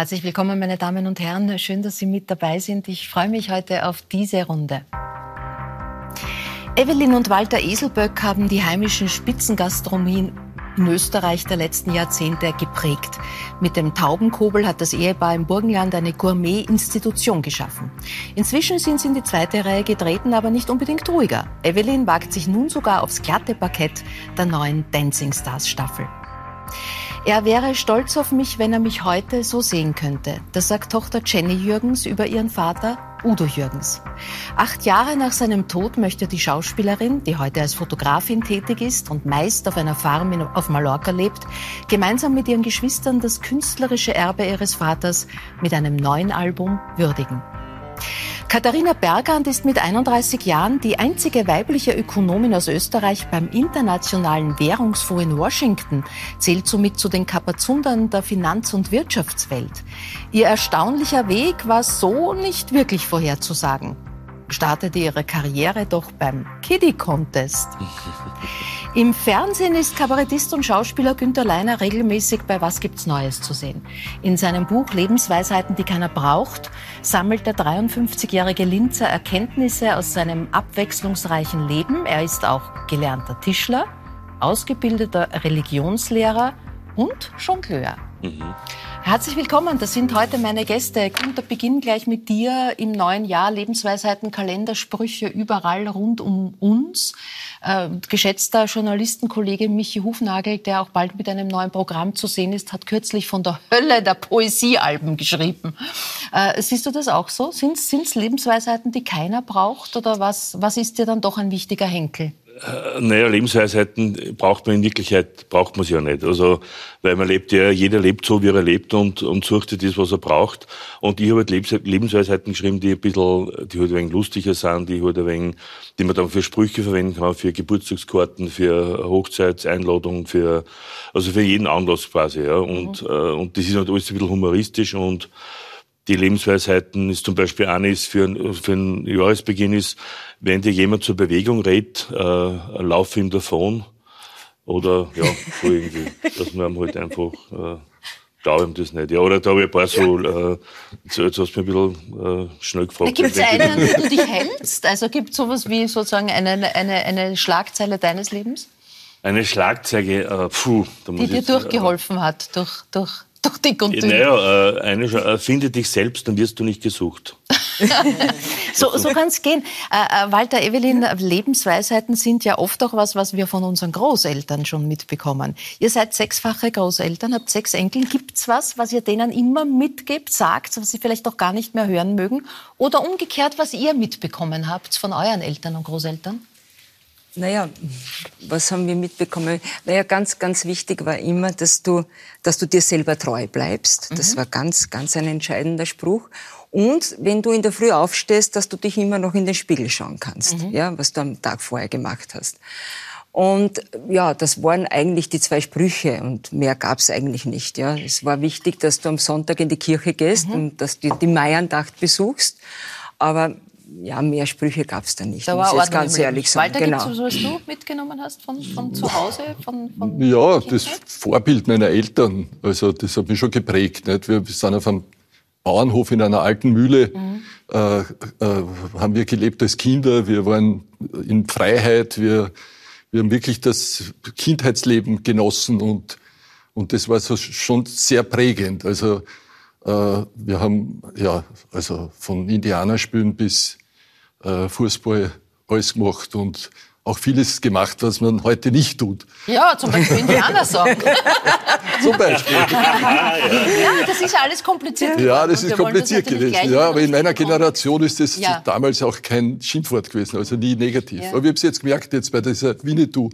Herzlich willkommen, meine Damen und Herren. Schön, dass Sie mit dabei sind. Ich freue mich heute auf diese Runde. Evelyn und Walter Eselböck haben die heimischen Spitzengastronomien in Österreich der letzten Jahrzehnte geprägt. Mit dem Taubenkobel hat das Ehepaar im Burgenland eine Gourmet-Institution geschaffen. Inzwischen sind sie in die zweite Reihe getreten, aber nicht unbedingt ruhiger. Evelyn wagt sich nun sogar aufs glatte Parkett der neuen Dancing Stars Staffel. Er wäre stolz auf mich, wenn er mich heute so sehen könnte. Das sagt Tochter Jenny Jürgens über ihren Vater Udo Jürgens. Acht Jahre nach seinem Tod möchte die Schauspielerin, die heute als Fotografin tätig ist und meist auf einer Farm auf Mallorca lebt, gemeinsam mit ihren Geschwistern das künstlerische Erbe ihres Vaters mit einem neuen Album würdigen. Katharina Bergand ist mit 31 Jahren die einzige weibliche Ökonomin aus Österreich beim Internationalen Währungsfonds in Washington, zählt somit zu den Kapazundern der Finanz- und Wirtschaftswelt. Ihr erstaunlicher Weg war so nicht wirklich vorherzusagen startete ihre Karriere doch beim Kiddie Contest. Im Fernsehen ist Kabarettist und Schauspieler Günter Leiner regelmäßig bei Was gibt's Neues zu sehen. In seinem Buch Lebensweisheiten, die keiner braucht, sammelt der 53-jährige Linzer Erkenntnisse aus seinem abwechslungsreichen Leben. Er ist auch gelernter Tischler, ausgebildeter Religionslehrer und Jongleur. Mhm. Herzlich willkommen, das sind heute meine Gäste. Günther, beginn gleich mit dir im neuen Jahr. Lebensweisheiten, Kalendersprüche überall rund um uns. Äh, geschätzter Journalistenkollege Michi Hufnagel, der auch bald mit einem neuen Programm zu sehen ist, hat kürzlich von der Hölle der Poesiealben geschrieben. Äh, siehst du das auch so? Sind es Lebensweisheiten, die keiner braucht? Oder was, was ist dir dann doch ein wichtiger Henkel? Äh, naja, Lebensweisheiten braucht man in Wirklichkeit, braucht man sie ja nicht. Also, weil man lebt ja, jeder lebt so, wie er lebt und, und sucht das, was er braucht. Und ich habe halt Lebensweisheiten geschrieben, die ein bisschen, die halt ein wenig lustiger sind, die halt ein wenig, die man dann für Sprüche verwenden kann, für Geburtstagskarten, für Hochzeitseinladungen, für, also für jeden Anlass quasi, ja. Und, mhm. äh, und das ist halt alles ein bisschen humoristisch und, die Lebensweisheiten ist zum Beispiel eines für, für einen Jahresbeginn ist, wenn dir jemand zur Bewegung redet, äh, lauf ihm davon. Oder ja, so irgendwie. Dass man halt einfach äh, glaube ihm das nicht. Ja, oder da habe ich ein paar so, äh, jetzt, jetzt hast du mich ein bisschen äh, schnell gefragt. Gibt es einen, wie du dich hältst? Also gibt es sowas wie sozusagen eine, eine, eine Schlagzeile deines Lebens? Eine Schlagzeile, äh, puh. Da muss Die dir jetzt, durchgeholfen äh, hat, durch, durch durch dick und dünn. Naja, äh, eine, äh, finde dich selbst, dann wirst du nicht gesucht. so so kann es gehen. Äh, äh, Walter, Evelyn, Lebensweisheiten sind ja oft auch was, was wir von unseren Großeltern schon mitbekommen. Ihr seid sechsfache Großeltern, habt sechs Enkel. Gibt's was, was ihr denen immer mitgebt, sagt, was sie vielleicht auch gar nicht mehr hören mögen? Oder umgekehrt, was ihr mitbekommen habt von euren Eltern und Großeltern? Naja, was haben wir mitbekommen? Naja, ganz, ganz wichtig war immer, dass du, dass du dir selber treu bleibst. Das mhm. war ganz, ganz ein entscheidender Spruch. Und wenn du in der Früh aufstehst, dass du dich immer noch in den Spiegel schauen kannst, mhm. ja, was du am Tag vorher gemacht hast. Und ja, das waren eigentlich die zwei Sprüche und mehr gab's eigentlich nicht. Ja, es war wichtig, dass du am Sonntag in die Kirche gehst mhm. und dass du die Meierndacht besuchst. Aber ja, mehr Sprüche gab es da nicht. Da muss jetzt ganz ehrlich sagen. Walter, genau. so, was du mitgenommen hast von, von zu Hause? Von, von ja, das Vorbild meiner Eltern. Also das hat mich schon geprägt. Nicht? Wir sind auf einem Bauernhof in einer alten Mühle, mhm. äh, äh, haben wir gelebt als Kinder. Wir waren in Freiheit. Wir, wir haben wirklich das Kindheitsleben genossen und, und das war so schon sehr prägend. Also äh, wir haben ja also von Indianerspielen bis äh, Fußball alles gemacht und auch vieles gemacht, was man heute nicht tut. Ja, zum Beispiel Indianersong. zum Beispiel. ja, das ist ja alles kompliziert. Ja, das ist kompliziert das gewesen. Ja, aber in meiner Generation ist das ja. damals auch kein Schimpfwort gewesen, also nie negativ. Ja. Aber ich habe es jetzt gemerkt, jetzt bei dieser Winnetou,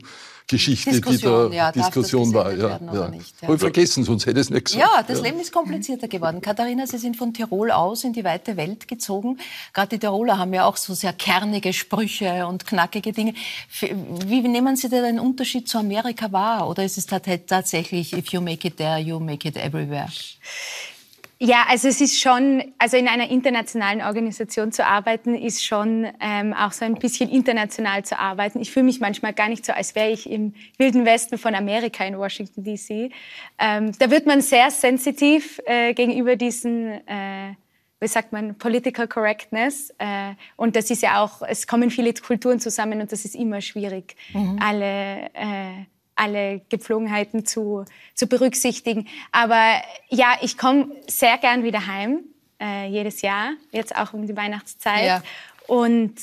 Geschichte, Diskussion, die da ja, Diskussion war. Ja, ja. Nicht, ja. Habe vergessen, sonst hätte es nicht gesagt. Ja, das Leben ist komplizierter geworden. Katharina, Sie sind von Tirol aus in die weite Welt gezogen. Gerade die Tiroler haben ja auch so sehr kernige Sprüche und knackige Dinge. Wie nehmen Sie da den Unterschied zu Amerika wahr? Oder ist es tatsächlich, if you make it there, you make it everywhere? Ja, also es ist schon, also in einer internationalen Organisation zu arbeiten, ist schon ähm, auch so ein bisschen international zu arbeiten. Ich fühle mich manchmal gar nicht so, als wäre ich im wilden Westen von Amerika in Washington DC. Ähm, da wird man sehr sensitiv äh, gegenüber diesen, äh, wie sagt man, Political Correctness. Äh, und das ist ja auch, es kommen viele Kulturen zusammen und das ist immer schwierig, mhm. alle äh, alle Gepflogenheiten zu, zu berücksichtigen. Aber ja, ich komme sehr gern wieder heim, äh, jedes Jahr, jetzt auch um die Weihnachtszeit. Ja. Und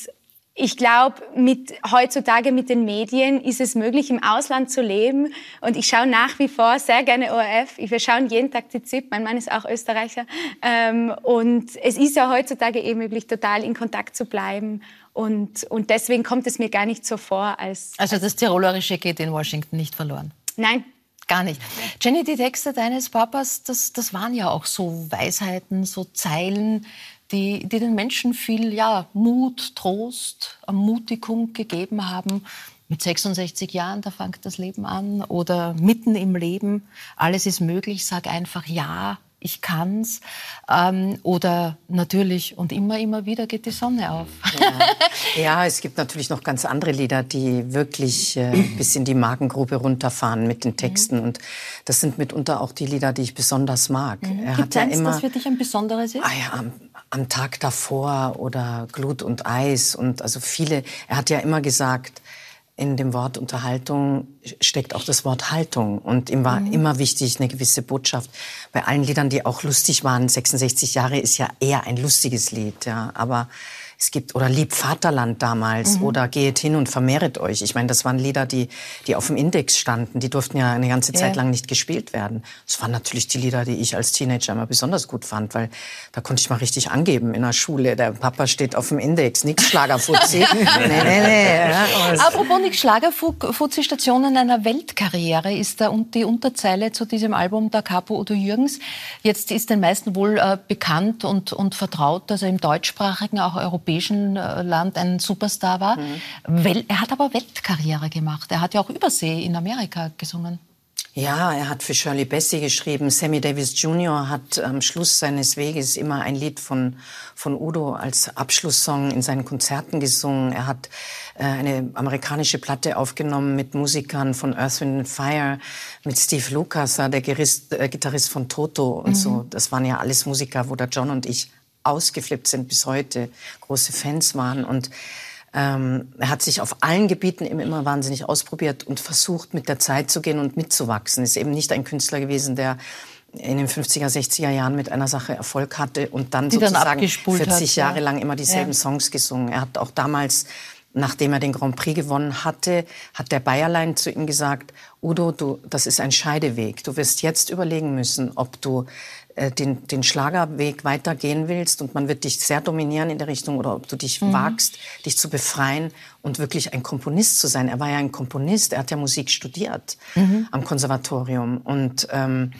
ich glaube, mit, heutzutage mit den Medien ist es möglich, im Ausland zu leben. Und ich schaue nach wie vor sehr gerne ORF. Wir schauen jeden Tag die ZIP. Mein Mann ist auch Österreicher. Ähm, und es ist ja heutzutage eh möglich, total in Kontakt zu bleiben. Und, und deswegen kommt es mir gar nicht so vor, als. Also das Tirolerische geht in Washington nicht verloren? Nein. Gar nicht. Jenny, die Texte deines Papas, das, das waren ja auch so Weisheiten, so Zeilen, die, die den Menschen viel ja, Mut, Trost, Ermutigung gegeben haben. Mit 66 Jahren, da fängt das Leben an. Oder mitten im Leben, alles ist möglich, sag einfach ja, ich kann's. Ähm, oder natürlich und immer, immer wieder geht die Sonne auf. Ja, ja es gibt natürlich noch ganz andere Lieder, die wirklich äh, bis in die Magengrube runterfahren mit den Texten. Mhm. Und das sind mitunter auch die Lieder, die ich besonders mag. Mhm. Er Gibt hat eins, immer, das für dich ein besonderes ist? Ah ja, am, am Tag davor oder Glut und Eis und also viele. Er hat ja immer gesagt, in dem Wort Unterhaltung steckt auch das Wort Haltung. Und ihm war mhm. immer wichtig, eine gewisse Botschaft. Bei allen Liedern, die auch lustig waren, 66 Jahre ist ja eher ein lustiges Lied, ja. Aber es gibt, oder Lieb Vaterland damals, mhm. oder Geht hin und vermehret euch. Ich meine, das waren Lieder, die, die auf dem Index standen. Die durften ja eine ganze Zeit lang nicht gespielt werden. Das waren natürlich die Lieder, die ich als Teenager immer besonders gut fand, weil da konnte ich mal richtig angeben in der Schule. Der Papa steht auf dem Index, nix Schlagerfuzzi. nee, nee, nee. Ja, Apropos nix Schlagerfuzzi, Stationen einer Weltkarriere ist da und die Unterzeile zu diesem Album der Capo Udo Jürgens. Jetzt ist den meisten wohl äh, bekannt und, und vertraut, dass er im deutschsprachigen, auch europäischen europäischen äh, Land ein Superstar war. Mhm. er hat aber Weltkarriere gemacht. Er hat ja auch Übersee in Amerika gesungen. Ja, er hat für Shirley Bassey geschrieben. Sammy Davis Jr. hat am Schluss seines Weges immer ein Lied von, von Udo als Abschlusssong in seinen Konzerten gesungen. Er hat äh, eine amerikanische Platte aufgenommen mit Musikern von Earth, Wind Fire, mit Steve Lucas, der Gitarrist, äh, Gitarrist von Toto und mhm. so. Das waren ja alles Musiker, wo der John und ich ausgeflippt sind bis heute, große Fans waren. Und ähm, er hat sich auf allen Gebieten immer wahnsinnig ausprobiert und versucht, mit der Zeit zu gehen und mitzuwachsen. Ist eben nicht ein Künstler gewesen, der in den 50er, 60er Jahren mit einer Sache Erfolg hatte und dann Die sozusagen dann 40 hat, Jahre ja. lang immer dieselben ja. Songs gesungen. Er hat auch damals, nachdem er den Grand Prix gewonnen hatte, hat der Bayerlein zu ihm gesagt, Udo, du, das ist ein Scheideweg. Du wirst jetzt überlegen müssen, ob du den, den Schlagerweg weitergehen willst und man wird dich sehr dominieren in der Richtung oder ob du dich mhm. wagst, dich zu befreien und wirklich ein Komponist zu sein. Er war ja ein Komponist, er hat ja Musik studiert mhm. am Konservatorium und ähm,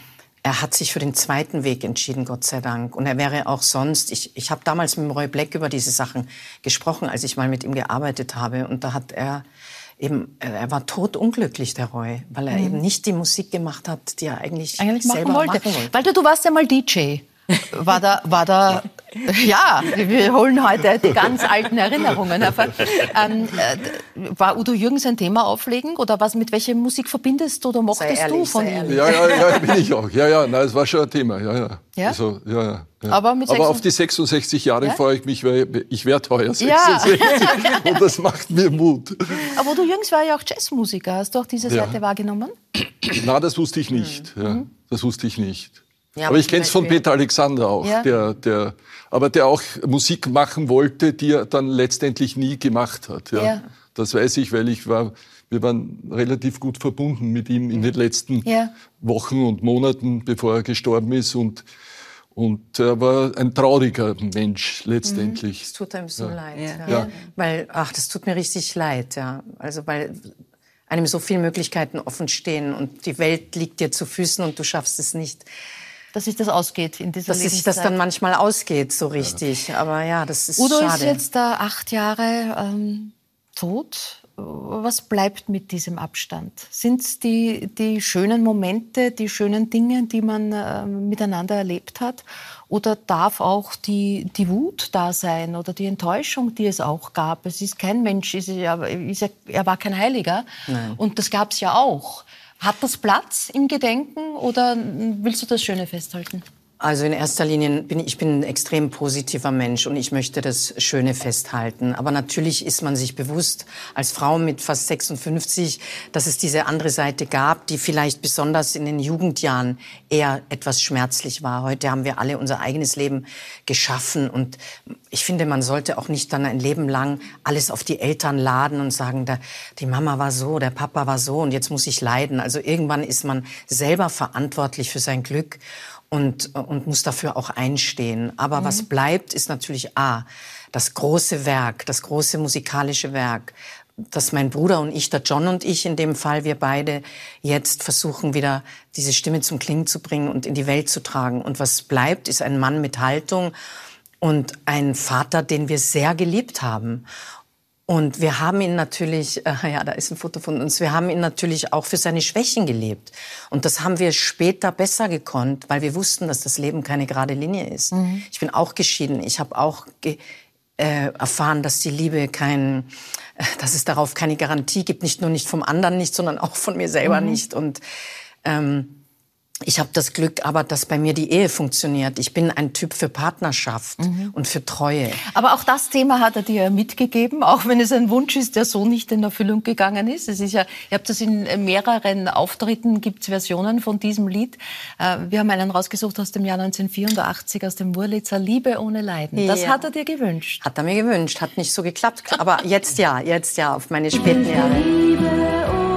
er hat sich für den zweiten Weg entschieden, Gott sei Dank. Und er wäre auch sonst, ich, ich habe damals mit Roy Black über diese Sachen gesprochen, als ich mal mit ihm gearbeitet habe. Und da hat er eben, äh, er war totunglücklich, der Roy, weil er mhm. eben nicht die Musik gemacht hat, die er eigentlich, eigentlich selber machen wollte. machen wollte. Weil du, du warst ja mal DJ. War da, war da, ja, wir holen heute die ganz alten Erinnerungen. Aber, ähm, äh, war Udo Jürgens ein Thema auflegen oder was, mit welcher Musik verbindest du oder mochtest ehrlich, du von ihm? Ja, ja, ja, bin ich auch. Ja, ja, nein, es war schon ein Thema. Ja, ja. ja? Also, ja, ja. Ja. Aber, Aber, auf die 66 Jahre ja? freue ich mich, weil ich werde heuer 66 ja. und das macht mir Mut. Aber Udo Jürgens war ja auch Jazzmusiker. Hast du auch diese Seite wahrgenommen? Na, das wusste ich nicht. Mhm. Das wusste ich nicht. Ja, aber ich kenne es von Peter Alexander auch, ja. der, der, aber der auch Musik machen wollte, die er dann letztendlich nie gemacht hat. Ja. ja. Das weiß ich, weil ich war, wir waren relativ gut verbunden mit ihm in den letzten ja. Wochen und Monaten, bevor er gestorben ist und und er war ein trauriger Mensch letztendlich. Es tut einem so leid, ja. weil ach, das tut mir richtig leid, ja. Also weil einem so viele Möglichkeiten offen stehen und die Welt liegt dir zu Füßen und du schaffst es nicht dass sich das ausgeht in dieser Dass sich das dann manchmal ausgeht, so richtig. Ja. Aber ja, das ist Udo schade. ist jetzt da acht Jahre ähm, tot. was bleibt mit diesem Abstand? Sind es die, die schönen Momente, die schönen Dinge, die man äh, miteinander erlebt hat? Oder darf auch die, die Wut da sein oder die Enttäuschung, die es auch gab? Es ist kein Mensch, ist, er, ist, er war kein Heiliger. Nein. Und das gab es ja auch. Hat das Platz im Gedenken oder willst du das Schöne festhalten? Also in erster Linie bin ich bin ein extrem positiver Mensch und ich möchte das Schöne festhalten. Aber natürlich ist man sich bewusst als Frau mit fast 56, dass es diese andere Seite gab, die vielleicht besonders in den Jugendjahren eher etwas schmerzlich war. Heute haben wir alle unser eigenes Leben geschaffen und ich finde, man sollte auch nicht dann ein Leben lang alles auf die Eltern laden und sagen, da, die Mama war so, der Papa war so und jetzt muss ich leiden. Also irgendwann ist man selber verantwortlich für sein Glück und, und muss dafür auch einstehen. Aber mhm. was bleibt, ist natürlich A, das große Werk, das große musikalische Werk, dass mein Bruder und ich, der John und ich in dem Fall, wir beide jetzt versuchen wieder diese Stimme zum Klingen zu bringen und in die Welt zu tragen. Und was bleibt, ist ein Mann mit Haltung und ein Vater, den wir sehr geliebt haben. Und wir haben ihn natürlich, äh, ja, da ist ein Foto von uns, wir haben ihn natürlich auch für seine Schwächen gelebt. Und das haben wir später besser gekonnt, weil wir wussten, dass das Leben keine gerade Linie ist. Mhm. Ich bin auch geschieden. Ich habe auch ge äh, erfahren, dass die Liebe kein, äh, dass es darauf keine Garantie gibt, nicht nur nicht vom anderen nicht, sondern auch von mir selber mhm. nicht. Und ähm, ich habe das Glück aber, dass bei mir die Ehe funktioniert. Ich bin ein Typ für Partnerschaft mhm. und für Treue. Aber auch das Thema hat er dir mitgegeben, auch wenn es ein Wunsch ist, der so nicht in Erfüllung gegangen ist. Es ist ja, ihr habt das in mehreren Auftritten, gibt es Versionen von diesem Lied. Äh, wir haben einen rausgesucht aus dem Jahr 1984, aus dem Wurlitzer Liebe ohne Leiden. Das ja. hat er dir gewünscht. Hat er mir gewünscht, hat nicht so geklappt. Aber jetzt ja, jetzt ja, auf meine späten Jahre.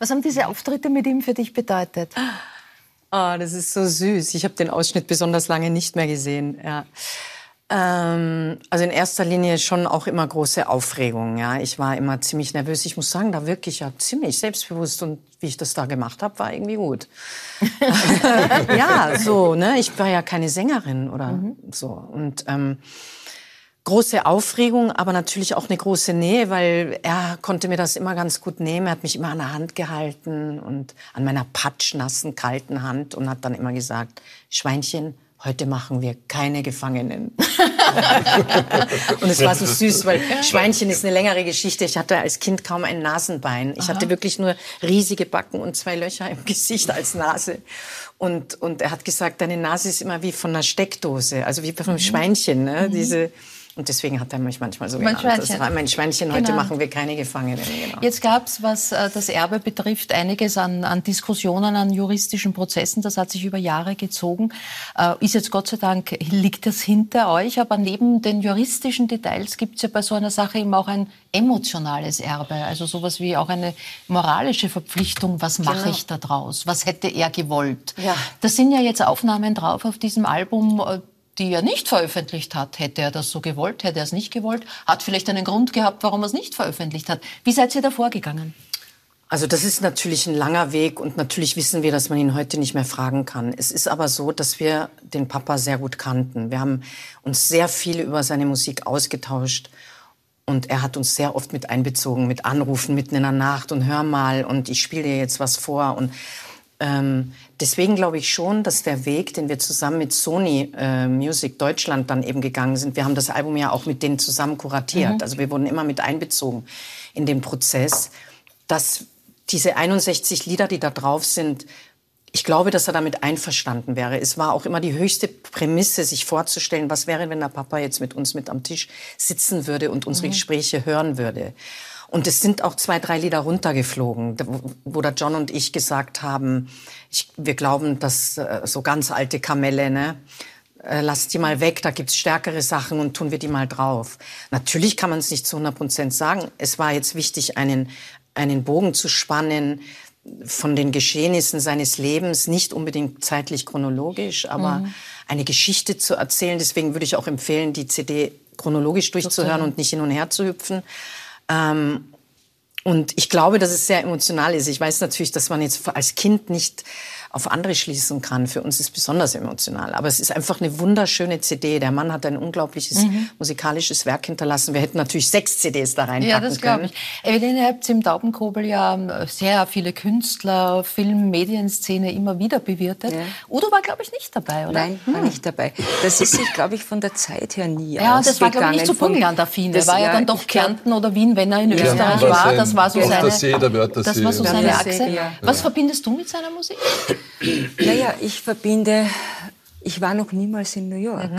Was haben diese Auftritte mit ihm für dich bedeutet? Ah, das ist so süß. Ich habe den Ausschnitt besonders lange nicht mehr gesehen. Ja. Ähm, also in erster Linie schon auch immer große Aufregung. Ja, ich war immer ziemlich nervös. Ich muss sagen, da wirklich ja ziemlich selbstbewusst und wie ich das da gemacht habe, war irgendwie gut. ja, so. Ne, ich war ja keine Sängerin oder mhm. so und ähm, große Aufregung, aber natürlich auch eine große Nähe, weil er konnte mir das immer ganz gut nehmen. Er hat mich immer an der Hand gehalten und an meiner patschnassen, kalten Hand und hat dann immer gesagt, Schweinchen, heute machen wir keine Gefangenen. und es war so süß, weil Schweinchen ist eine längere Geschichte. Ich hatte als Kind kaum ein Nasenbein. Ich Aha. hatte wirklich nur riesige Backen und zwei Löcher im Gesicht als Nase. Und, und er hat gesagt, deine Nase ist immer wie von einer Steckdose, also wie von einem mhm. Schweinchen. Ne? Mhm. Diese und deswegen hat er mich manchmal so genannt. Schweinchen. Das war mein Schweinchen, genau. heute machen wir keine Gefangenen. Genau. Jetzt gab es, was äh, das Erbe betrifft, einiges an, an, Diskussionen, an juristischen Prozessen. Das hat sich über Jahre gezogen. Äh, ist jetzt Gott sei Dank, liegt das hinter euch. Aber neben den juristischen Details gibt es ja bei so einer Sache eben auch ein emotionales Erbe. Also sowas wie auch eine moralische Verpflichtung. Was mache genau. ich da draus? Was hätte er gewollt? Ja. Das sind ja jetzt Aufnahmen drauf auf diesem Album, äh, die er nicht veröffentlicht hat. Hätte er das so gewollt, hätte er es nicht gewollt, hat vielleicht einen Grund gehabt, warum er es nicht veröffentlicht hat. Wie seid ihr da vorgegangen? Also das ist natürlich ein langer Weg und natürlich wissen wir, dass man ihn heute nicht mehr fragen kann. Es ist aber so, dass wir den Papa sehr gut kannten. Wir haben uns sehr viel über seine Musik ausgetauscht und er hat uns sehr oft mit einbezogen, mit Anrufen mitten in der Nacht und hör mal und ich spiele dir jetzt was vor und ähm, deswegen glaube ich schon, dass der Weg, den wir zusammen mit Sony äh, Music Deutschland dann eben gegangen sind, wir haben das Album ja auch mit denen zusammen kuratiert, mhm. also wir wurden immer mit einbezogen in den Prozess, dass diese 61 Lieder, die da drauf sind, ich glaube, dass er damit einverstanden wäre. Es war auch immer die höchste Prämisse, sich vorzustellen, was wäre, wenn der Papa jetzt mit uns mit am Tisch sitzen würde und unsere mhm. Gespräche hören würde. Und es sind auch zwei, drei Lieder runtergeflogen, wo- der John und ich gesagt haben, ich, wir glauben, dass äh, so ganz alte Kamelle, ne? äh, Lass die mal weg, da gibt's stärkere Sachen und tun wir die mal drauf. Natürlich kann man es nicht zu 100 Prozent sagen. Es war jetzt wichtig, einen, einen Bogen zu spannen von den Geschehnissen seines Lebens, nicht unbedingt zeitlich chronologisch, aber eine Geschichte zu erzählen. Deswegen würde ich auch empfehlen, die CD chronologisch durchzuhören und nicht hin und her zu hüpfen. Ähm, und ich glaube, dass es sehr emotional ist. Ich weiß natürlich, dass man jetzt als Kind nicht auf andere schließen kann. Für uns ist es besonders emotional. Aber es ist einfach eine wunderschöne CD. Der Mann hat ein unglaubliches musikalisches Werk hinterlassen. Wir hätten natürlich sechs CDs da reinpacken Ja, das glaube können. ich. Evelyn, ihr habt im Taubenkobel ja sehr viele Künstler, Film, Medienszene immer wieder bewirtet. Udo war, glaube ich, nicht dabei, oder? Nein, war nicht dabei. Das ist sich, glaube ich, von der Zeit her nie Ja, das war, glaube ich, nicht so Burgenland-affin. Er das- war ja dann doch Kärnten oder Wien, wenn er in Kärnten Österreich war Das war so seine, See, der Wörthersee. das war so seine Achse. ja. Was verbindest du mit seiner Musik? Naja, ich verbinde, ich war noch niemals in New York.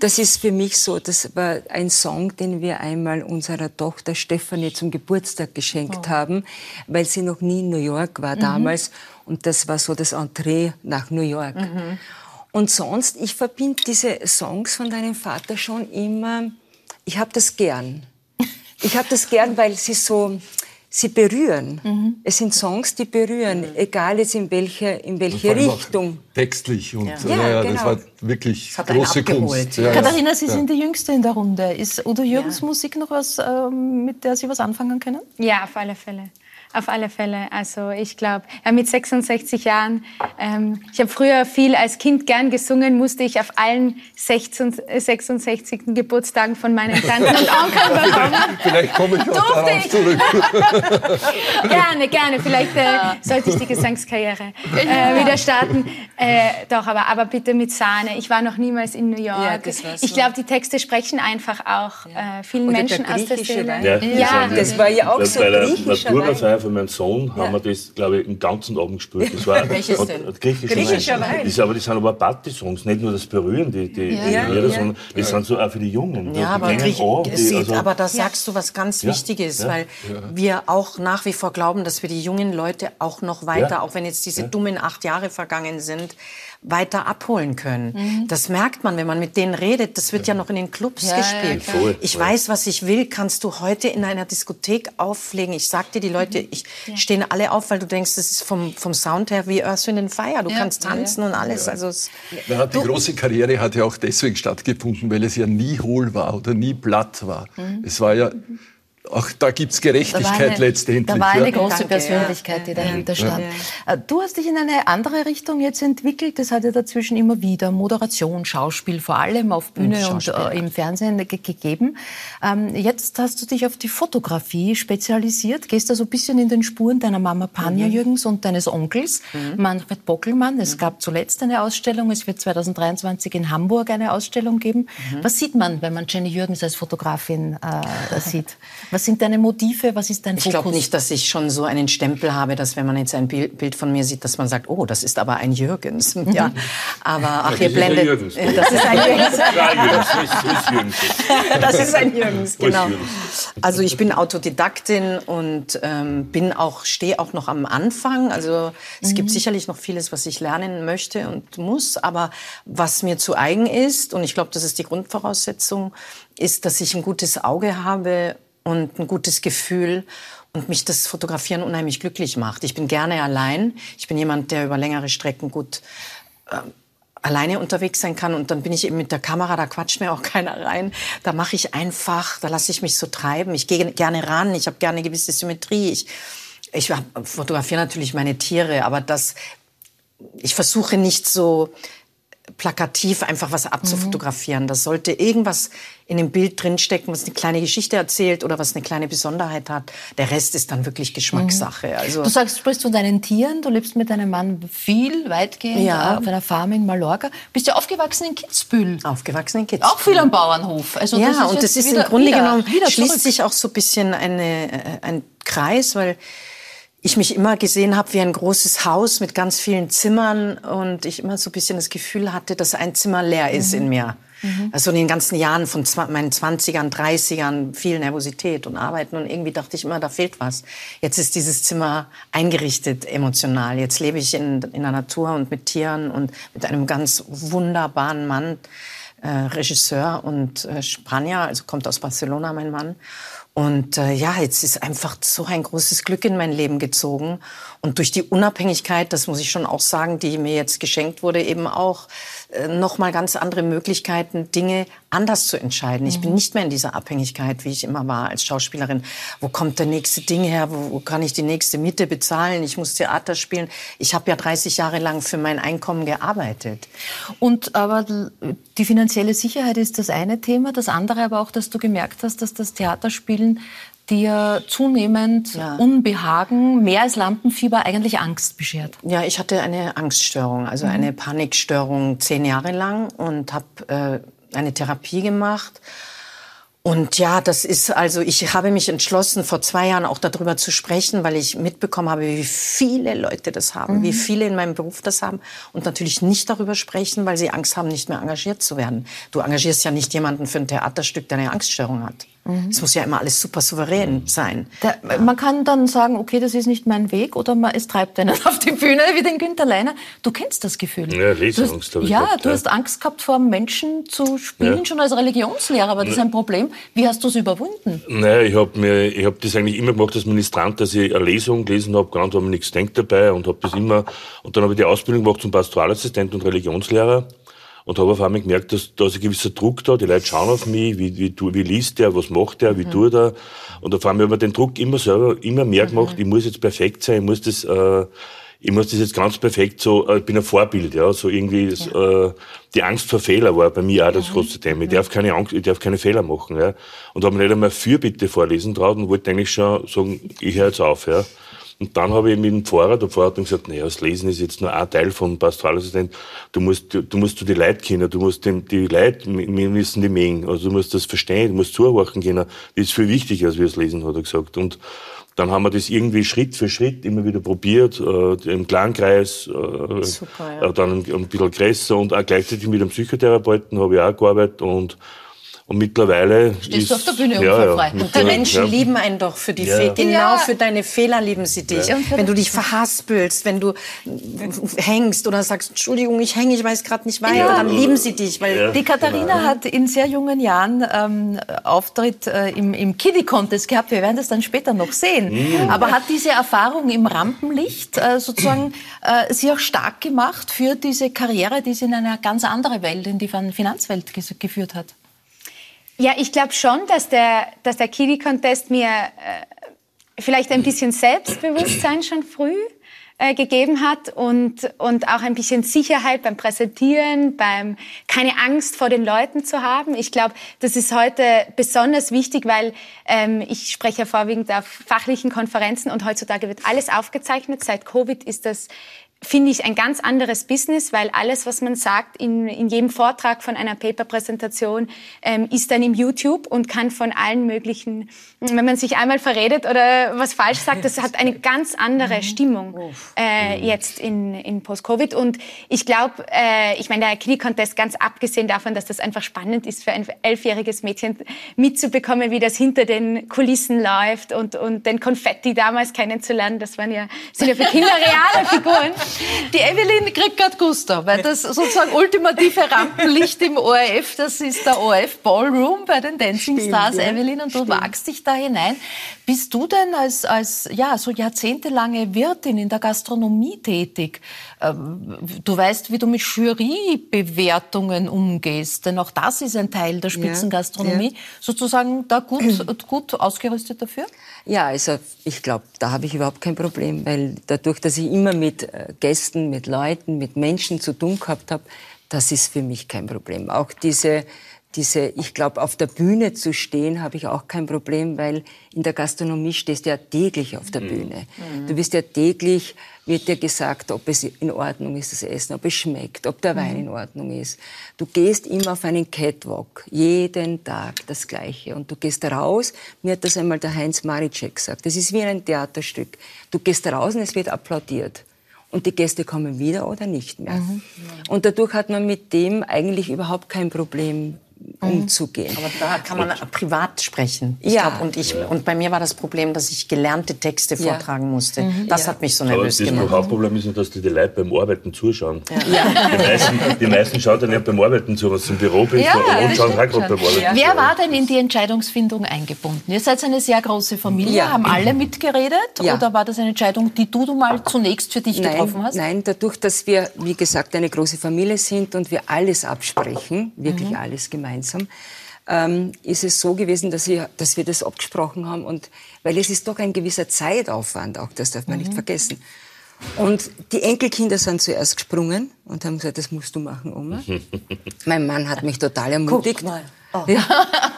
Das ist für mich so, das war ein Song, den wir einmal unserer Tochter Stefanie zum Geburtstag geschenkt haben, weil sie noch nie in New York war damals. Und das war so das Entree nach New York. Und sonst, ich verbinde diese Songs von deinem Vater schon immer, ich habe das gern. Ich habe das gern, weil sie so, sie berühren. Es sind Songs, die berühren, egal jetzt in welche, in welche Richtung. Textlich und ja. Ja, ja, das genau. war wirklich einen große. Kunst. Ja, ja. Katharina, Sie Ja. sind die Jüngste in der Runde. Ist Udo Jürgens Musik noch was, ähm, mit der Sie was anfangen können? Ja, auf alle Fälle. Auf alle Fälle. Also ich glaube, ja, mit 66 Jahren, ähm, ich habe früher viel als Kind gern gesungen, musste ich auf allen 16, äh, 66. Geburtstagen von meinen Tanten und Onkeln bekommen. Vielleicht komme ich auch Durfte darauf ich. zurück. Gerne, gerne. Vielleicht äh, sollte ich die Gesangskarriere äh, wieder starten. Äh, doch, aber, aber bitte mit Sahne. Ich war noch niemals in New York. Ja, das. Ich glaube, die Texte sprechen einfach auch äh, vielen Oder Menschen der aus der Seele. Ja, Ja, das war ja auch so Bei von meinem Sohn haben wir das, glaube ich, den ganzen Abend gespielt. Das war Welches und- denn? Griechischer, Griechischer Wein. Wein. Das, aber das sind aber Party-Songs, nicht nur das Berühren, die, die, die Ja, Lieder, ja. sondern das sind so auch für die Jungen. Ja, die aber, kleinen Griech- Ohren, die, sieht, also- aber da sagst du was ganz Ja, Wichtiges, ja, weil wir auch nach wie vor glauben, dass wir die jungen Leute auch noch weiter, Ja. auch wenn jetzt diese dummen acht Jahre vergangen sind, weiter abholen können. Das merkt man, wenn man mit denen redet. Das wird ja, noch in den Clubs Ja, ja, gespielt. klar. Voll, ich voll. weiß, was ich will, kannst du heute in einer Diskothek auflegen. Ich sag dir, die Leute ich, stehen alle auf, weil du denkst, das ist vom, vom Sound her wie Earth, Wind Fire. Du Ja, kannst ja, ja. tanzen und alles. Also es, Na, die große Karriere hat ja auch deswegen stattgefunden, weil es ja nie hohl war oder nie platt war. Es war ja, auch da gibt's Gerechtigkeit letztendlich. Da war eine ja. große Danke, Persönlichkeit, die dahinter stand. Äh, Du hast dich in eine andere Richtung jetzt entwickelt. Das hat ja dazwischen immer wieder Moderation, Schauspiel, vor allem auf Bühne und, Schauspiel, äh, im Fernsehen ge gegeben. Ähm, jetzt hast du dich auf die Fotografie spezialisiert, gehst da so ein bisschen in den Spuren deiner Mama Panja Mhm. Jürgens und deines Onkels Manfred Bockelmann. Es gab zuletzt eine Ausstellung, es wird 2023 in Hamburg eine Ausstellung geben. Mhm. Was sieht man, wenn man Jenny Jürgens als Fotografin äh, sieht? Was sind deine Motive? Was ist dein Ich Fokus? glaube nicht, dass ich schon so einen Stempel habe, dass wenn man jetzt ein Bild von mir sieht, dass man sagt, oh, das ist aber ein Jürgens. Ja, aber ach, das ihr ist ein blendet. Jürgens. Ja, Das ist ein Jürgens. Ja, Jürgens, ist, ist Jürgens. Das ist ein Jürgens, genau. Also ich bin Autodidaktin und ähm, bin auch stehe auch noch am Anfang. Also es gibt sicherlich noch vieles, was ich lernen möchte und muss, aber was mir zu eigen ist und ich glaube, das ist die Grundvoraussetzung, ist, dass ich ein gutes Auge habe und ein gutes Gefühl und mich das Fotografieren unheimlich glücklich macht. Ich bin gerne allein. Ich bin jemand, der über längere Strecken gut alleine unterwegs sein kann und dann bin ich eben mit der Kamera, da quatscht mir auch keiner rein. Da mache ich einfach, da lasse ich mich so treiben. Ich gehe gerne ran, ich habe gerne gewisse Symmetrie. Ich, ich fotografiere natürlich meine Tiere, aber das, ich versuche nicht so plakativ einfach was abzufotografieren. Das sollte irgendwas in dem Bild drinstecken, was eine kleine Geschichte erzählt oder was eine kleine Besonderheit hat. Der Rest ist dann wirklich Geschmackssache. Also Du sagst, du sprichst von deinen Tieren, du lebst mit deinem Mann viel, weitgehend Ja. auf einer Farm in Mallorca. Bist ja aufgewachsen in Kitzbühel. aufgewachsen in Kids. Auch viel am Bauernhof. Also ja, das und das ist wieder, im Grunde wieder, genommen, wieder schließt sich auch so ein bisschen eine, äh, ein Kreis, weil ich mich immer gesehen habe wie ein großes Haus mit ganz vielen Zimmern und ich immer so ein bisschen das Gefühl hatte, dass ein Zimmer leer ist Mhm. in mir. Mhm. Also in den ganzen Jahren von meinen 20ern, 30ern, viel Nervosität und Arbeiten und irgendwie dachte ich immer, da fehlt was. Jetzt ist dieses Zimmer eingerichtet emotional. Jetzt lebe ich in, in der Natur und mit Tieren und mit einem ganz wunderbaren Mann, äh, Regisseur und äh, Spanier, also kommt aus Barcelona, mein Mann. Und äh, ja, jetzt ist einfach so ein großes Glück in mein Leben gezogen. Und durch die Unabhängigkeit, das muss ich schon auch sagen, die mir jetzt geschenkt wurde, eben auch äh, noch mal ganz andere Möglichkeiten, Dinge anders zu entscheiden. Ich bin mhm. nicht mehr in dieser Abhängigkeit, wie ich immer war als Schauspielerin. Wo kommt der nächste Ding her? Wo, wo kann ich die nächste Miete bezahlen? Ich muss Theater spielen. Ich habe ja 30 Jahre lang für mein Einkommen gearbeitet. Und aber die finanzielle Sicherheit ist das eine Thema. Das andere aber auch, dass du gemerkt hast, dass das Theaterspielen dir zunehmend ja. Unbehagen, mehr als Lampenfieber, eigentlich Angst beschert? Ja, ich hatte eine Angststörung, also mhm. eine Panikstörung zehn Jahre lang und habe äh, eine Therapie gemacht. Und ja, das ist also, ich habe mich entschlossen, vor zwei Jahren auch darüber zu sprechen, weil ich mitbekommen habe, wie viele Leute das haben, mhm. wie viele in meinem Beruf das haben und natürlich nicht darüber sprechen, weil sie Angst haben, nicht mehr engagiert zu werden. Du engagierst ja nicht jemanden für ein Theaterstück, der eine Angststörung hat. Es muss ja immer alles super souverän sein. Da, man kann dann sagen, okay, das ist nicht mein Weg oder man, es treibt einen auf die Bühne wie den Günter Leiner. Du kennst das Gefühl. Ja, Riesenangst habe ich Ja, gehabt, du ja. hast Angst gehabt vor Menschen zu spielen, ja. schon als Religionslehrer, aber das ist ein Problem. Wie hast du es überwunden? Naja, ich habe hab das eigentlich immer gemacht als Ministrant, dass ich eine Lesung gelesen habe, ganz habe mir nichts denkt dabei und habe das immer, und dann habe ich die Ausbildung gemacht zum Pastoralassistent und Religionslehrer und habe auf einmal gemerkt, dass da ist ein gewisser Druck da, die Leute schauen auf mich, wie, wie, wie liest der, was macht der, wie mhm. tut er. Und auf einmal habe ich den Druck immer selber, immer mehr mhm. gemacht, mhm. ich muss jetzt perfekt sein, ich muss das, äh, ich muss das jetzt ganz perfekt so, äh, ich bin ein Vorbild, ja, so irgendwie, ja. äh, die Angst vor Fehler war bei mir auch das große Thema. Ich darf keine Angst, ich darf keine Fehler machen, ja. Und habe mir nicht einmal Fürbitte vorlesen traut und wollte eigentlich schon sagen, ich höre jetzt auf, ja. Und dann habe ich mit dem Pfarrer, der Pfarrer hat dann gesagt, naja, das Lesen ist jetzt nur ein Teil vom Pastoralassistent. Du musst, du, du musst zu die Leute kennen, du musst den, die Leute, wir müssen die mengen. Also du musst das verstehen, du musst zuhorchen können. Das ist viel wichtiger, als wir das Lesen, hat er gesagt. Und dann haben wir das irgendwie Schritt für Schritt immer wieder probiert, äh, im Kleinkreis, äh, Super, ja. äh, dann ein, ein bisschen größer und auch gleichzeitig mit einem Psychotherapeuten habe ich auch gearbeitet und und mittlerweile Stehst ist, du auf der Bühne ja, ja, Und die Menschen ja. lieben einen doch für die ja. Fehler. Genau für deine Fehler lieben sie dich. Wenn du dich verhaspelst, wenn du hängst oder sagst, Entschuldigung, ich hänge, ich weiß gerade nicht weiter, dann lieben sie dich. Weil die Katharina genau. hat in sehr jungen Jahren ähm, Auftritt äh, im, im Kiddie Contest gehabt. Wir werden das dann später noch sehen. Mhm. Aber hat diese Erfahrung im Rampenlicht äh, sozusagen äh, sie auch stark gemacht für diese Karriere, die sie in eine ganz andere Welt, in die Finanzwelt geführt hat? Ja, ich glaube schon, dass der, dass der Kiwi-Contest mir äh, vielleicht ein bisschen Selbstbewusstsein schon früh äh, gegeben hat und, und auch ein bisschen Sicherheit beim Präsentieren, beim keine Angst vor den Leuten zu haben. Ich glaube, das ist heute besonders wichtig, weil ähm, ich spreche vorwiegend auf fachlichen Konferenzen und heutzutage wird alles aufgezeichnet. Seit Covid ist das finde ich ein ganz anderes Business, weil alles, was man sagt in, in jedem Vortrag von einer Paper-Präsentation, ähm, ist dann im YouTube und kann von allen möglichen, wenn man sich einmal verredet oder was falsch sagt, das hat eine ganz andere mhm. Stimmung äh, jetzt in, in Post-Covid. Und ich glaube, äh, ich meine, der Knie-Contest, ganz abgesehen davon, dass das einfach spannend ist für ein elfjähriges Mädchen mitzubekommen, wie das hinter den Kulissen läuft und, und den Konfetti damals kennenzulernen, das waren ja, sind ja für Kinder reale Figuren. Die Evelyn kriegt gerade Gusto, weil das sozusagen ultimative Rampenlicht im ORF, das ist der ORF Ballroom bei den Dancing Stimmt, Stars, ja. Evelyn, und du Stimmt. wagst dich da hinein. Bist du denn als, als ja, so jahrzehntelange Wirtin in der Gastronomie tätig? Ähm, du weißt, wie du mit Jurybewertungen umgehst, denn auch das ist ein Teil der Spitzengastronomie. Ja, ja. Sozusagen da gut, gut ausgerüstet dafür? Ja, also ich glaube, da habe ich überhaupt kein Problem, weil dadurch, dass ich immer mit äh, Gästen, mit Leuten, mit Menschen zu tun gehabt habe, das ist für mich kein Problem. Auch diese, diese, ich glaube, auf der Bühne zu stehen, habe ich auch kein Problem, weil in der Gastronomie stehst du ja täglich auf der mhm. Bühne. Mhm. Du wirst ja täglich, wird dir gesagt, ob es in Ordnung ist, das Essen, ob es schmeckt, ob der Wein mhm. in Ordnung ist. Du gehst immer auf einen Catwalk, jeden Tag das Gleiche. Und du gehst raus, mir hat das einmal der Heinz Maricek gesagt, das ist wie ein Theaterstück. Du gehst raus und es wird applaudiert. und die Gäste kommen wieder oder nicht mehr. Und dadurch hat man mit dem eigentlich überhaupt kein Problem umzugehen. Aber da kann man privat sprechen. Ich Ja. glaub, und, ich, und bei mir war das Problem, dass ich gelernte Texte Ja. vortragen musste. Das hat mich so Aber nervös das gemacht. Hauptproblem ist ja, dass die, die Leute beim Arbeiten zuschauen. Die, meisten, die meisten schauen dann ja beim Arbeiten zu, du im Büro bist Ja, und schauen schon. beim Arbeiten Wer war denn in die Entscheidungsfindung eingebunden? Ihr seid eine sehr große Familie. Ja. Haben alle mitgeredet? Ja. Oder war das eine Entscheidung, die du, du mal zunächst für dich getroffen Nein, hast? nein, dadurch, dass wir, wie gesagt, eine große Familie sind und wir alles absprechen, wirklich alles gemeinsam, ähm, ist es so gewesen, dass wir, dass wir das abgesprochen haben. Und weil es ist doch ein gewisser Zeitaufwand, auch das darf man nicht vergessen. Und die Enkelkinder sind zuerst gesprungen und haben gesagt, das musst du machen, Oma. mein Mann hat mich total ermutigt. mal. Ja.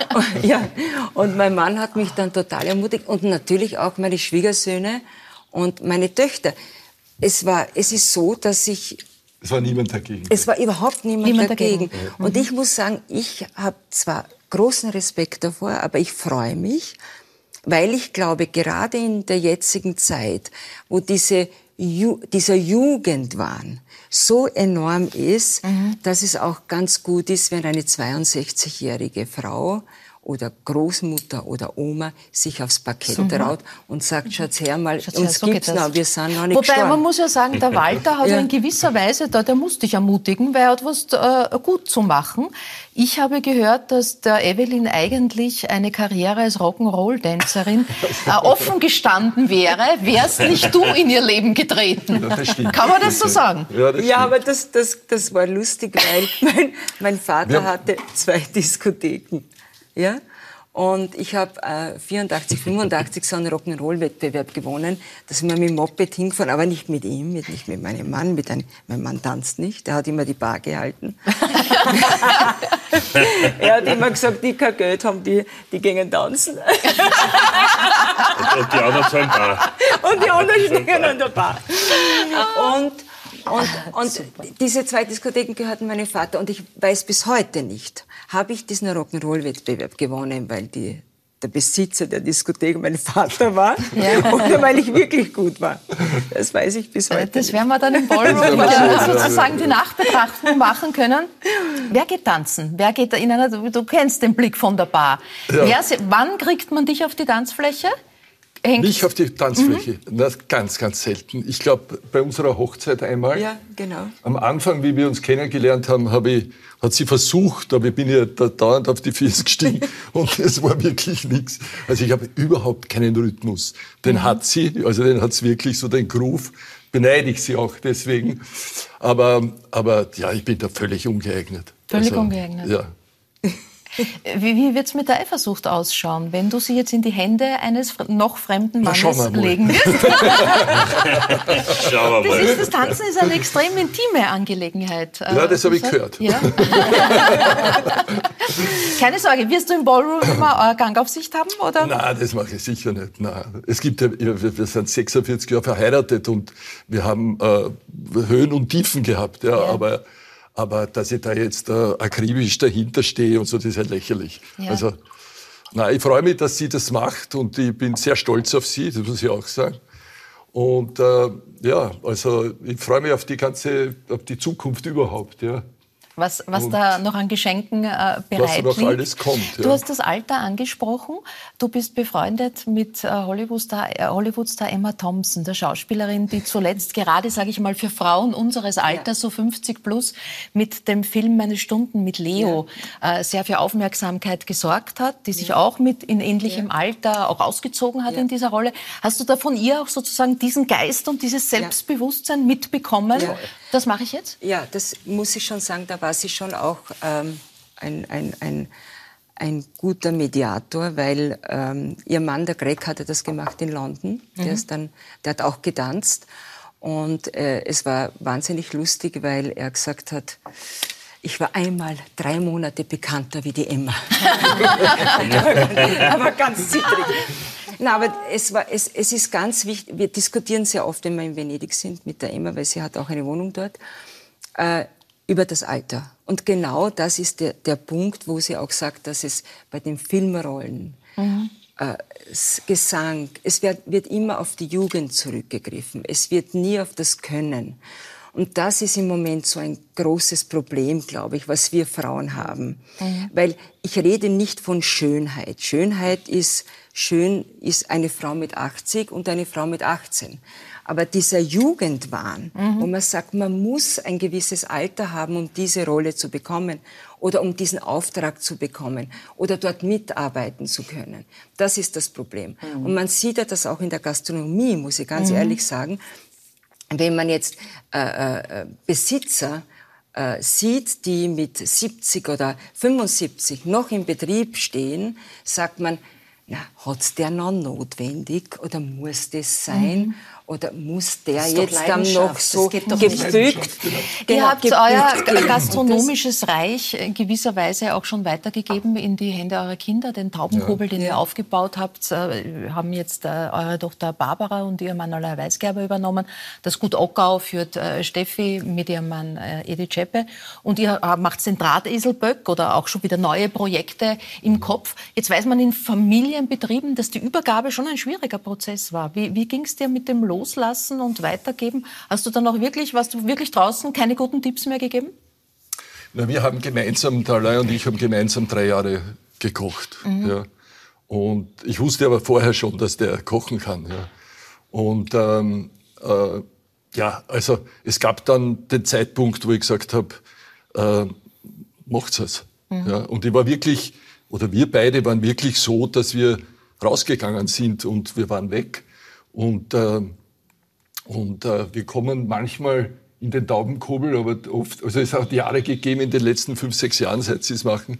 ja. Und mein Mann hat mich dann total ermutigt und natürlich auch meine Schwiegersöhne und meine Töchter. Es war, es ist so, dass ich Es war niemand dagegen. es war überhaupt niemand, Niemand dagegen. dagegen. Und ich muss sagen, ich habe zwar großen Respekt davor, aber ich freue mich, weil ich glaube, gerade in der jetzigen Zeit, wo diese Ju dieser Jugendwahn so enorm ist, dass es auch ganz gut ist, wenn eine 62-jährige Frau oder Großmutter oder Oma sich aufs Parkett traut und sagt, schaut her mal, Schaut her, uns so geht gibt's das. noch, wir sind noch nicht Wobei, gestorben. man muss ja sagen, der Walter hat Ja. in gewisser Weise, da, der muss dich ermutigen, weil er hat was äh, gut zu machen. Ich habe gehört, dass der Evelyn eigentlich eine Karriere als Rock'n'Roll-Tänzerin äh, offen gestanden wäre, wärst nicht du in ihr Leben getreten. Ja. Kann man das so sagen? Ja, das Ja, aber das, das, das war lustig, weil mein, mein Vater hatte zwei Diskotheken. Ja? Und ich habe äh, 84, 85 so einen Rock'n'Roll-Wettbewerb gewonnen. Da sind wir mit dem Moped hingefahren, aber nicht mit ihm, mit, nicht mit meinem Mann. Mit einem, mein Mann tanzt nicht, der hat immer die Bar gehalten. er hat immer gesagt, die kein Geld haben, die, die gingen tanzen. Und die anderen sagen, ah, und die anderen stehen an der Bar. Und, und, und diese zwei Diskotheken gehörten meinem Vater. Und ich weiß bis heute nicht, habe ich diesen Rock'n'Roll-Wettbewerb gewonnen, weil die, der Besitzer der Diskothek mein Vater war oder weil ich wirklich gut war. Das weiß ich bis heute. Das werden wir dann im Ballroom ja, sozusagen die Nachbetrachtung machen können. Wer geht tanzen? Wer geht da in einer, du kennst den Blick von der Bar. Wer, se- wann kriegt man dich auf die Tanzfläche? Hängt Mich auf die Tanzfläche. Na, ganz, ganz selten. Ich glaube, bei unserer Hochzeit einmal. Ja, genau. Am Anfang, wie wir uns kennengelernt haben, habe ich, hat sie versucht, aber ich bin ihr da dauernd auf die Füße gestiegen und es war wirklich nichts. Also ich habe überhaupt keinen Rhythmus. Den Mhm. hat sie, also den hat sie wirklich so den Groove. Beneide ich sie auch deswegen. Aber, aber ja, ich bin da völlig ungeeignet. Völlig also, ungeeignet. Ja. Wie, wie wird es mit der Eifersucht ausschauen, wenn du sie jetzt in die Hände eines noch fremden Mannes legen wirst? schauen wir Das, mal. ist, das Tanzen ist eine extrem intime Angelegenheit. äh, Ja, das habe ich gehört. Ja. Keine Sorge, wirst du im Ballroom immer äh, Gangaufsicht haben? Oder? Nein, das mache ich sicher nicht. Nein. Es gibt ja, wir wir sind 46 Jahre verheiratet und wir haben äh, Höhen und Tiefen gehabt. Ja, Aber, aber dass ich da jetzt äh, akribisch dahinter stehe und so, das ist halt lächerlich. Ja. Also, nein, ich freue mich, dass sie das macht und ich bin sehr stolz auf sie, das muss ich auch sagen. Und äh, ja, also ich freue mich auf die ganze, auf die Zukunft überhaupt. Ja. Was, was Und da noch an Geschenken äh, bereit noch liegt. alles kommt, Du ja. hast das Alter angesprochen. Du bist befreundet mit äh, Hollywood-Star äh, Hollywood-Star Emma Thompson, der Schauspielerin, die zuletzt gerade, sage ich mal, für Frauen unseres Alters, so 50 plus, mit dem Film Meine Stunden mit Leo äh, sehr für Aufmerksamkeit gesorgt hat, die sich auch mit in ähnlichem Alter auch ausgezogen hat in dieser Rolle. Hast du da von ihr auch sozusagen diesen Geist und dieses Selbstbewusstsein mitbekommen? Das mache ich jetzt? Ja, das muss ich schon sagen, da war sie schon auch ähm, ein, ein, ein, ein guter Mediator, weil ähm, ihr Mann, der Greg, hatte das gemacht in London. Der, ist dann, der hat auch getanzt. Und äh, es war wahnsinnig lustig, weil er gesagt hat, ich war einmal drei Monate bekannter wie die Emma. aber ganz zittrig. Na, aber es, war, es, es ist ganz wichtig, wir diskutieren sehr oft, wenn wir in Venedig sind mit der Emma, weil sie hat auch eine Wohnung dort, äh, über das Alter. Und genau das ist der, der Punkt, wo sie auch sagt, dass es bei den Filmrollen äh, Gesang, es wird, wird immer auf die Jugend zurückgegriffen. Es wird nie auf das Können. Und das ist im Moment so ein großes Problem, glaube ich, was wir Frauen haben. Mhm. Weil ich rede nicht von Schönheit. Schönheit ist, schön ist eine Frau mit 80 und eine Frau mit 18. Aber dieser Jugendwahn, mhm. wo man sagt, man muss ein gewisses Alter haben, um diese Rolle zu bekommen oder um diesen Auftrag zu bekommen oder dort mitarbeiten zu können, das ist das Problem. Mhm. Und man sieht ja das auch in der Gastronomie, muss ich ganz mhm. ehrlich sagen. Wenn man jetzt äh, äh, Besitzer äh, sieht, die mit 70 oder 75 noch im Betrieb stehen, sagt man, na, hat's der noch notwendig oder muss das sein? Mhm. Oder muss der jetzt dann noch so? Genau, Ihr habt euer gastronomisches Reich in gewisser Weise auch schon weitergegeben in die Hände eurer Kinder. Den Taubenkobel, ja. den ihr aufgebaut habt, äh, haben jetzt äh, eure Tochter Barbara und ihr Mann Alain Weisgerber übernommen. Das Gut Ockau führt äh, Steffi mit ihrem Mann Edi Czeppe. Und ihr macht den Drahteselböck oder auch schon wieder neue Projekte im Kopf. Jetzt weiß man in Familienbetrieben, dass die Übergabe schon ein schwieriger Prozess war. Wie, wie ging es dir mit dem loslassen und weitergeben? Hast du dann auch wirklich, warst du wirklich draußen, keine guten Tipps mehr gegeben? Na, wir haben gemeinsam, Alain und ich haben gemeinsam drei Jahre gekocht. Mhm. Ja. Und ich wusste aber vorher schon, dass der kochen kann. Ja. Und ähm, äh, ja, also es gab dann den Zeitpunkt, wo ich gesagt habe, äh, macht's es. Mhm. Ja. Und ich war wirklich, oder wir beide waren wirklich so, dass wir rausgegangen sind und wir waren weg. Und äh, und äh, wir kommen manchmal in den Taubenkobel, aber oft, also es hat Jahre gegeben in den letzten fünf, sechs Jahren, seit sie es machen,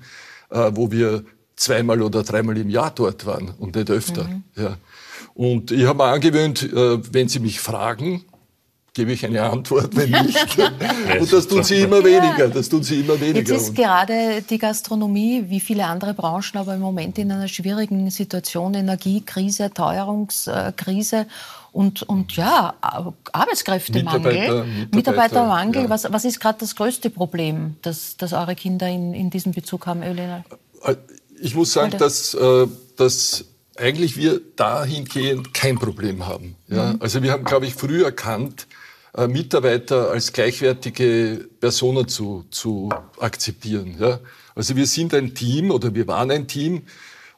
äh, wo wir zweimal oder dreimal im Jahr dort waren und nicht öfter. Mhm. Ja. Und ich habe mir angewöhnt, äh, wenn Sie mich fragen, gebe ich eine Antwort, wenn nicht. und das tun sie immer weniger. Das tun sie immer weniger. Jetzt ist gerade die Gastronomie, wie viele andere Branchen, aber im Moment in einer schwierigen Situation, Energiekrise, Teuerungskrise und, und ja, Arbeitskräftemangel, Mitarbeiter, Mitarbeitermangel. Ja. Was, was ist gerade das größte Problem, das, das eure Kinder in, in diesem Bezug haben, Elena? Äh, ich muss sagen, dass, äh, dass eigentlich wir dahingehend kein Problem haben. Ja? Mhm. Also wir haben, glaube ich, früh erkannt, äh, Mitarbeiter als gleichwertige Personen zu, zu akzeptieren. Ja? Also wir sind ein Team oder wir waren ein Team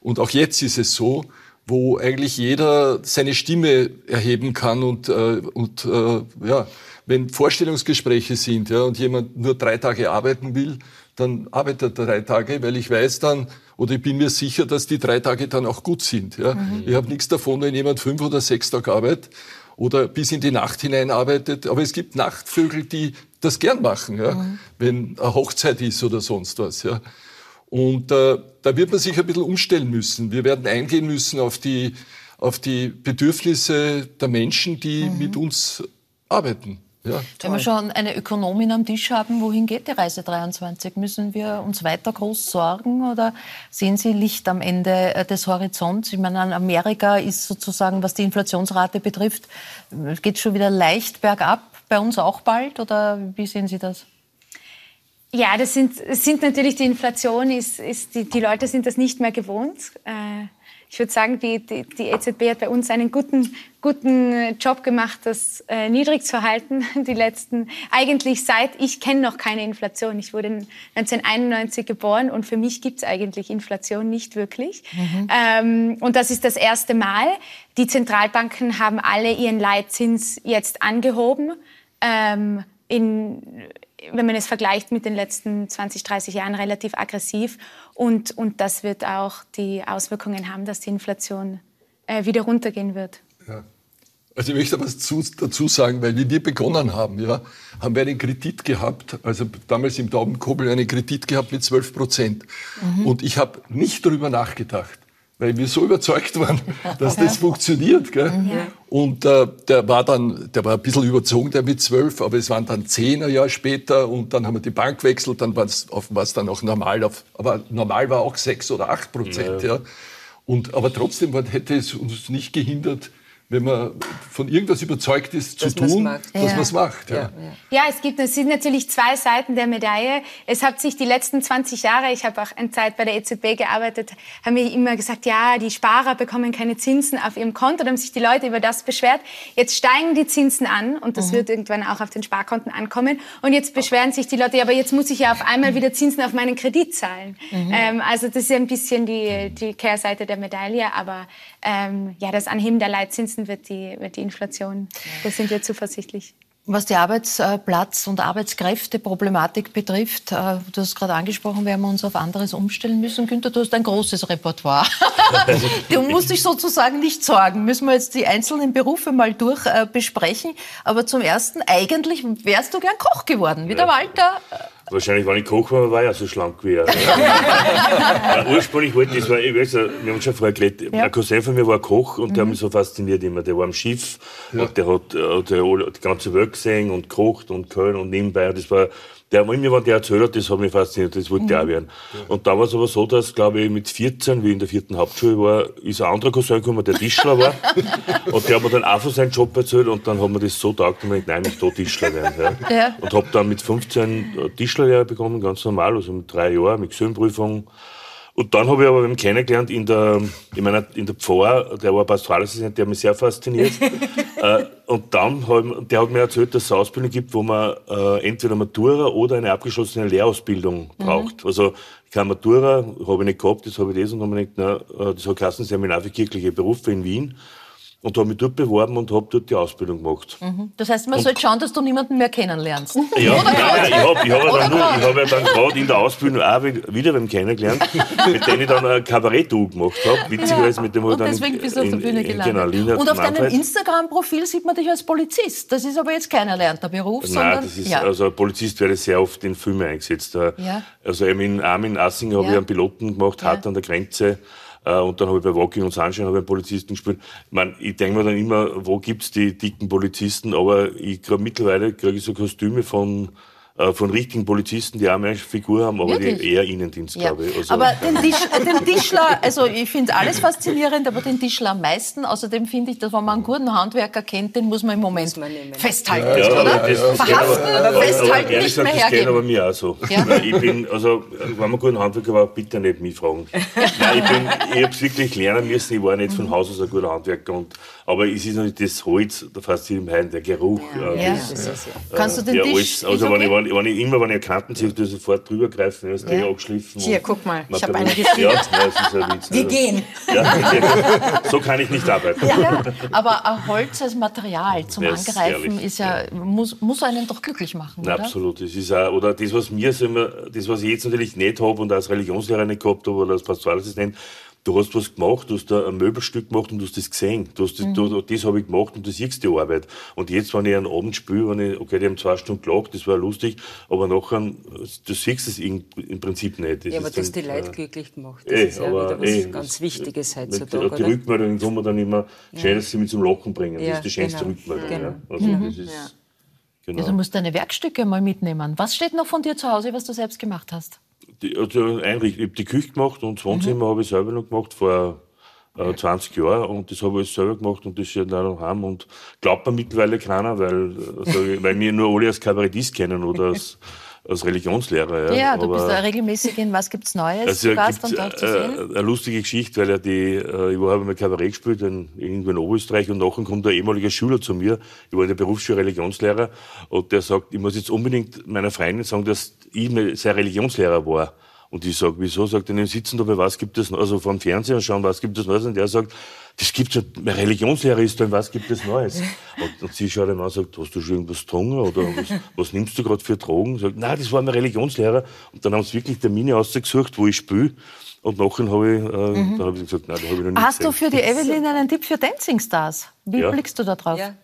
und auch jetzt ist es so, wo eigentlich jeder seine Stimme erheben kann und, äh, und äh, ja, wenn Vorstellungsgespräche sind ja, und jemand nur drei Tage arbeiten will, dann arbeitet er drei Tage, weil ich weiß dann oder ich bin mir sicher, dass die drei Tage dann auch gut sind. Ja. Mhm. Ich habe nichts davon, wenn jemand fünf oder sechs Tage arbeitet oder bis in die Nacht hinein arbeitet. Aber es gibt Nachtvögel, die das gern machen, ja, mhm. wenn eine Hochzeit ist oder sonst was. Ja. Und äh, da wird man sich ein bisschen umstellen müssen. Wir werden eingehen müssen auf die, auf die Bedürfnisse der Menschen, die mhm. mit uns arbeiten. Ja, Wenn wir schon eine Ökonomin am Tisch haben, wohin geht die Reise 23? Müssen wir uns weiter groß sorgen oder sehen Sie Licht am Ende äh, des Horizonts? Ich meine, Amerika ist sozusagen, was die Inflationsrate betrifft, geht schon wieder leicht bergab. Bei uns auch bald oder wie sehen Sie das? Ja, das sind, sind natürlich die Inflation, ist, ist die, die Leute sind das nicht mehr gewohnt. Äh, ich würde sagen, die, die, die, EZB hat bei uns einen guten, guten Job gemacht, das äh, niedrig zu halten. Die letzten, eigentlich seit, ich kenne noch keine Inflation. Ich wurde 1991 geboren und für mich gibt es eigentlich Inflation nicht wirklich. Mhm. Ähm, und das ist das erste Mal. Die Zentralbanken haben alle ihren Leitzins jetzt angehoben. Ähm, in, wenn man es vergleicht mit den letzten 20, 30 Jahren, relativ aggressiv. Und, und das wird auch die Auswirkungen haben, dass die Inflation äh, wieder runtergehen wird. Ja. Also ich möchte was zu, dazu sagen, weil wie wir begonnen haben, ja, haben wir einen Kredit gehabt, also damals im Taubenkobel einen Kredit gehabt mit 12 Prozent. Mhm. Und ich habe nicht darüber nachgedacht, weil wir so überzeugt waren, dass das funktioniert. Gell? Ja. Und äh, der war dann, der war ein bisschen überzogen, der mit zwölf, aber es waren dann zehn ein Jahr später und dann haben wir die Bank gewechselt, dann war es dann auch normal, auf, aber normal war auch sechs oder acht Prozent. Ja. ja. Und, aber trotzdem hätte es uns nicht gehindert, wenn man von irgendwas überzeugt ist, Dass zu man's tun, macht. dass Ja. man es macht. Ja. Ja, es gibt es sind natürlich zwei Seiten der Medaille. Es hat sich die letzten 20 Jahre, ich habe auch eine Zeit bei der EZB gearbeitet, haben wir immer gesagt, ja, die Sparer bekommen keine Zinsen auf ihrem Konto, da haben sich die Leute über das beschwert. Jetzt steigen die Zinsen an und das wird irgendwann auch auf den Sparkonten ankommen. Und jetzt beschweren sich die Leute, ja, aber jetzt muss ich ja auf einmal wieder Zinsen auf meinen Kredit zahlen. Ähm, also das ist ja ein bisschen die, die Kehrseite der Medaille, aber ähm, ja, das Anheben der Leitzinsen wird die, wird die Inflation, da sind wir zuversichtlich. Was die Arbeitsplatz- und Arbeitskräfteproblematik betrifft, äh, du hast gerade angesprochen, werden wir uns auf anderes umstellen müssen. Günther, du hast ein großes Repertoire. du musst dich sozusagen nicht sorgen. Müssen wir jetzt die einzelnen Berufe mal durch äh, besprechen. Aber zum Ersten, eigentlich wärst du gern Koch geworden, wie der Walter. Wahrscheinlich, wenn ich Koch war, war ich ja so schlank wie er. Ja. Ursprünglich wollte ich, war, ich weiß, ja, wir haben schon vorher geredet, Ja. ein Cousin von mir war Koch und der hat mich so fasziniert immer. Der war am Schiff und der hat, äh, hat ja die ganze Welt gesehen und gekocht und Köln und nebenbei. Das war, der, immer, wenn der erzählt hat, das hat mich fasziniert, das wollte ich auch werden. Und da war es aber so, dass, glaube ich, mit 14, wie ich in der vierten Hauptschule war, ist ein anderer Cousin gekommen, der Tischler war. und der hat mir dann auch von seinem Job erzählt und dann hat mir das so taugt, und ich nein, ich da Tischler werden. Ja. Ja. Und habe dann mit 15 Tischlerlehre bekommen, ganz normal, also mit drei Jahren, mit Gesellenprüfung. Und dann habe ich aber eben kennengelernt in der, in meiner, in der Pfarr, der war Pastoralassistent, der hat mich sehr fasziniert. äh, und dann hat, der hat mir erzählt, dass es eine Ausbildung gibt, wo man äh, entweder Matura oder eine abgeschlossene Lehrausbildung braucht. Also keine Matura habe ich nicht gehabt, das habe ich das und dann habe ich gedacht, na, äh, das hat geheißen Seminar für kirchliche Berufe in Wien. Und habe mich dort beworben und habe dort die Ausbildung gemacht. Das heißt, man sollte schauen, dass du niemanden mehr kennenlernst. Ja, nein, nein, ich habe ich hab ja dann, nur- ich hab ja dann gerade in der Ausbildung auch wi- wieder beim kennengelernt, mit dem ich dann ein Kabarett-Duo gemacht habe. Witzigerweise mit dem Und dann deswegen bist du auf der in- Bühne in- gelandet. Genau, Lina und auf deinem. Instagram-Profil sieht man dich als Polizist. Das ist aber jetzt kein erlernter Beruf, sondern... Nein, das ist, ja. also Polizist werde sehr oft in Filme eingesetzt. Ja. Also eben in Armin Assing habe Ja. ich einen Piloten gemacht, hart an der Grenze. Äh, Und dann habe ich bei Walking und Sunshine habe einen Polizisten gespielt. Ich, mein, ich denke mir dann immer, wo gibt's die dicken Polizisten? Aber ich krieg mittlerweile kriege ich so Kostüme von, von richtigen Polizisten, die auch eine Figur haben, aber Wirklich? die eher Innendienst, Ja. glaube ich. Also, aber den, Tisch, äh, den Tischler, also ich finde alles faszinierend, aber den Tischler am meisten. Außerdem finde ich, dass wenn man einen guten Handwerker kennt, den muss man im Moment man festhalten, Ja, oder? geht Verhaften, aber, aber, festhalten, aber nicht mehr gesagt, das geht aber hergeben. mir auch so. Ja. Ich bin, also, wenn man guten Handwerker war, bitte nicht mich fragen. Nein, ich bin, ich hab's wirklich lernen müssen. Ich war nicht von Haus aus ein guter Handwerker. Und, aber es ist natürlich das Holz, da fasziniert mich der Geruch. äh, Ja. das, Das ja. Kannst du den ja, Tisch... alles, also, wenn, ich, okay? wenn, ich, wenn ich immer, wenn ich sehe, tue ich sofort drüber greifen, ja, ist ja. abgeschliffen. Hier, guck mal, ich hab Material- eine. Ja, ja, das ist ein Witz. Wir also, gehen. Ja, so kann ich nicht arbeiten. Ja, aber ein Holz als Material zum Ja, ist Angreifen ist ja, muss, muss einen doch glücklich machen, Na, oder? absolut. Das ist auch, oder das, was mir so immer, das, was ich jetzt natürlich nicht habe und als Religionslehrer nicht gehabt habe oder als Pastoralassistent, du hast was gemacht, du hast da ein Möbelstück gemacht und du hast das gesehen. Du hast das, du, das habe ich gemacht und du siehst die Arbeit. Und jetzt, wenn ich einen Abend spiele, wenn ich, okay, die haben zwei Stunden gelacht, das war lustig, aber nachher, du siehst es im, im Prinzip nicht. Das Ja, aber ist du hast die dann, Leute äh, glücklich gemacht. Das Eh, ist ja aber wieder was eh, ganz das- Wichtiges heutzutage, Die oder? Rückmeldungen kommen dann immer, schön, dass sie mich zum Lachen bringen. Ja, das ist die schönste genau. Rückmeldung. Genau. Ja. Also, das ist, genau. Ja, du musst deine Werkstücke mal mitnehmen. Was steht noch von dir zu Hause, was du selbst gemacht hast? Die, also einrichten. Ich habe die Küche gemacht und das Wohnzimmer habe ich selber noch gemacht vor äh, 20 Jahren und das habe ich selber gemacht und das steht auch noch heim und glaubt mir mittlerweile keiner, weil, also, weil mir nur alle als Kabarettist kennen oder als, als Religionslehrer. Ja, Ja, du Aber- bist da regelmäßig in Was gibt's Neues? also gibt und dort zu sehen. äh, eine lustige Geschichte, weil ja die, äh, ich habe mal Kabarett gespielt in, irgendwo in Oberösterreich und nachher kommt ein ehemaliger Schüler zu mir, ich war in der Berufsschule Religionslehrer und der sagt, ich muss jetzt unbedingt meiner Freundin sagen, dass ich sein Religionslehrer war. Und ich sage, wieso? Sagt er, "Nee, sitzen da bei was gibt es, also vor dem Fernseher schauen, was gibt es Neues? Und der sagt, das gibt's ja, mein Religionslehrer ist da, und was gibt es Neues? Und, und sie schaut ihn an und sagt, hast du schon irgendwas getrunken oder was, was nimmst du gerade für Drogen? Sagt, nein, das war mein Religionslehrer. Und dann haben sie wirklich Termine ausgesucht, wo ich spiele. Und nachher habe ich, äh, dann habe ich gesagt, nein, da habe ich noch nicht Hast du gesehen. für die Evelyn einen Tipp für Dancing Stars? Wie Ja. blickst du da drauf? Ja.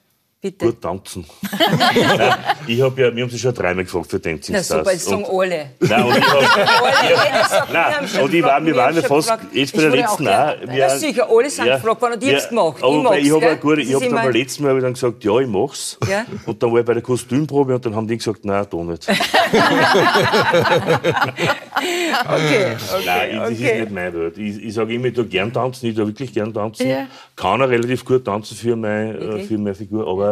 Bitte. Gut tanzen. Nein, ich habe ja, wir haben sie schon dreimal gefragt für Dancing Na Stars. super, jetzt sagen alle. Nein, und ich hab, wir Nein, und ich war, wir waren ja fast, jetzt bei der letzten auch auch. Ja, sicher, alle sind gefragt worden und ich hab's gemacht. Ich Aber ich habe ich Das habe ist dann beim letzten Mal hab dann gesagt, ja, ich mach's. Ja. Und dann war ich bei der Kostümprobe und dann haben die gesagt, nein, da nicht. Okay, Nein, das ist okay. nicht meine Welt. Ich, ich sage immer, ich tue gern tanzen, ich tue wirklich gern tanzen. Ja. Kann auch relativ gut tanzen für meine, äh, Wirklich? für meine Figur, aber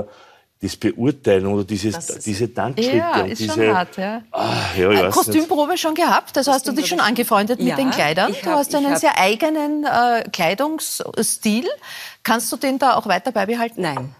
das Beurteilen oder dieses, Das diese Tanzschritte Ja, und ist diese... schon hart, ja. Ah, ja, nicht. Kostümprobe schon gehabt? Also hast du dich schon angefreundet Ja, mit den Kleidern? ich Du hab- hast einen hab- sehr eigenen äh, Kleidungsstil. Kannst du den da auch weiter beibehalten? Nein,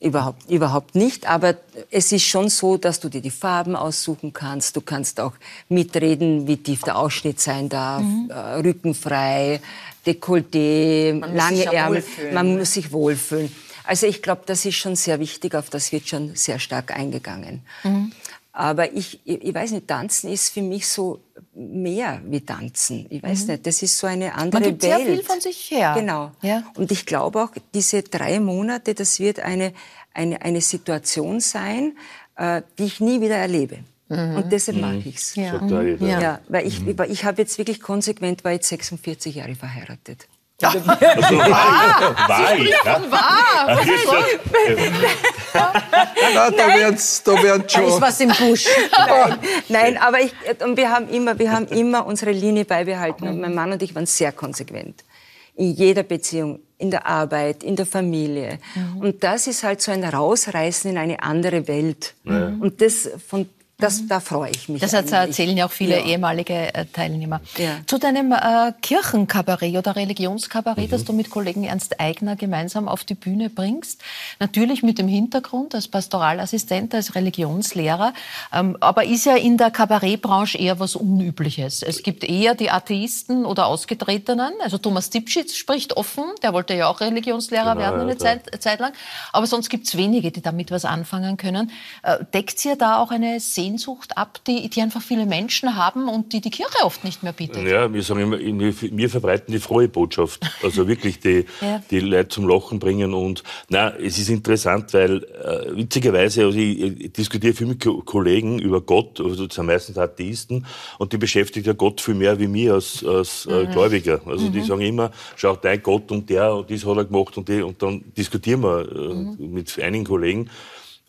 überhaupt, überhaupt nicht. Aber es ist schon so, dass du dir die Farben aussuchen kannst. Du kannst auch mitreden, wie tief der Ausschnitt sein darf, Mhm. äh, rückenfrei, Dekolleté, muss lange Ärmel. Man muss sich wohlfühlen. Also ich glaube, das ist schon sehr wichtig. Auf das wird schon sehr stark eingegangen. Mhm. Aber ich, ich, ich weiß nicht, Tanzen ist für mich so mehr wie Tanzen. Ich weiß nicht, das ist so eine andere Mhm. gibt Welt. sehr viel von sich her. Genau. Ja. Und ich glaube auch, diese drei Monate, das wird eine, eine, eine Situation sein, äh, die ich nie wieder erlebe. Und deshalb mache ich's. Ja. Sagt auch jeder. Ja. Ja, weil ich, weil ich habe jetzt wirklich konsequent, war jetzt 46 Jahre verheiratet. Also, war ich, ja? Ah, Na, da wird's, da werden Da ist schon. was im Busch. Nein, nein, aber ich, und wir haben immer, wir haben immer unsere Linie beibehalten. Und mein Mann und ich waren sehr konsequent. In jeder Beziehung, in der Arbeit, in der Familie. Und das ist halt so ein Rausreißen in eine andere Welt. Und das, von, das, da freue ich mich. Das eigentlich. erzählen ja auch viele Ja. ehemalige äh, Teilnehmer. Ja. Zu deinem äh, Kirchenkabarett oder Religionskabarett, das du mit Kollegen Ernst Eigner gemeinsam auf die Bühne bringst. Natürlich mit dem Hintergrund als Pastoralassistent, als Religionslehrer. Ähm, aber ist ja in der Kabarettbranche eher was Unübliches. Es gibt eher die Atheisten oder Ausgetretenen. Also Thomas Dipschitz spricht offen. Der wollte ja auch Religionslehrer Genau, werden ja, eine klar. Zeit, Zeit lang. Aber sonst gibt es wenige, die damit was anfangen können. Äh, deckt ihr da auch eine Sehnsucht ab, die, die einfach viele Menschen haben und die die Kirche oft nicht mehr bietet? Ja, wir sagen immer, wir, verbreiten die frohe Botschaft. Also wirklich die, Ja. die Leute zum Lachen bringen. Und na, es ist interessant, weil äh, witzigerweise, also ich, ich diskutiere viel mit Ko- Kollegen über Gott, also das sind meistens Atheisten, und die beschäftigt ja Gott viel mehr wie mir als, als äh, Gläubiger. Also die sagen immer, schau, dein Gott und der, und das hat er gemacht und die, und dann diskutieren wir äh, mit einigen Kollegen.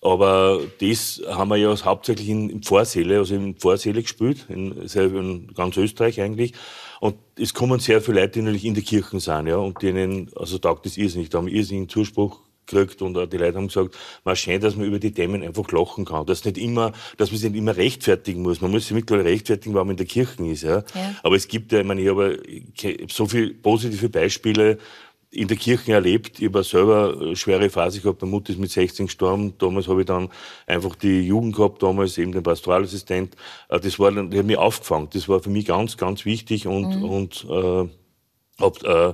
Aber das haben wir ja hauptsächlich in, in Pfarrsäle, also in Pfarrsäle gespielt, in, in ganz Österreich eigentlich. Und es kommen sehr viele Leute, die natürlich in die Kirchen sind, ja, und denen, also taugt das irrsinnig, da haben wir irrsinnigen Zuspruch gekriegt und auch die Leute haben gesagt, man schön, dass man über die Themen einfach lachen kann, dass nicht immer, dass man sich nicht immer rechtfertigen muss. Man muss sich mittlerweile rechtfertigen, warum man in der Kirche ist, ja. Ja. Aber es gibt ja, ich meine, ich habe so viele positive Beispiele, in der Kirche erlebt. Ich habe selber eine schwere Phase gehabt. Meine Mutter ist mit 16 gestorben. Damals habe ich dann einfach die Jugend gehabt, damals eben den Pastoralassistent. Äh, Das war dann, die hat mich aufgefangen. Das war für mich ganz, ganz wichtig und, und äh, hab, äh,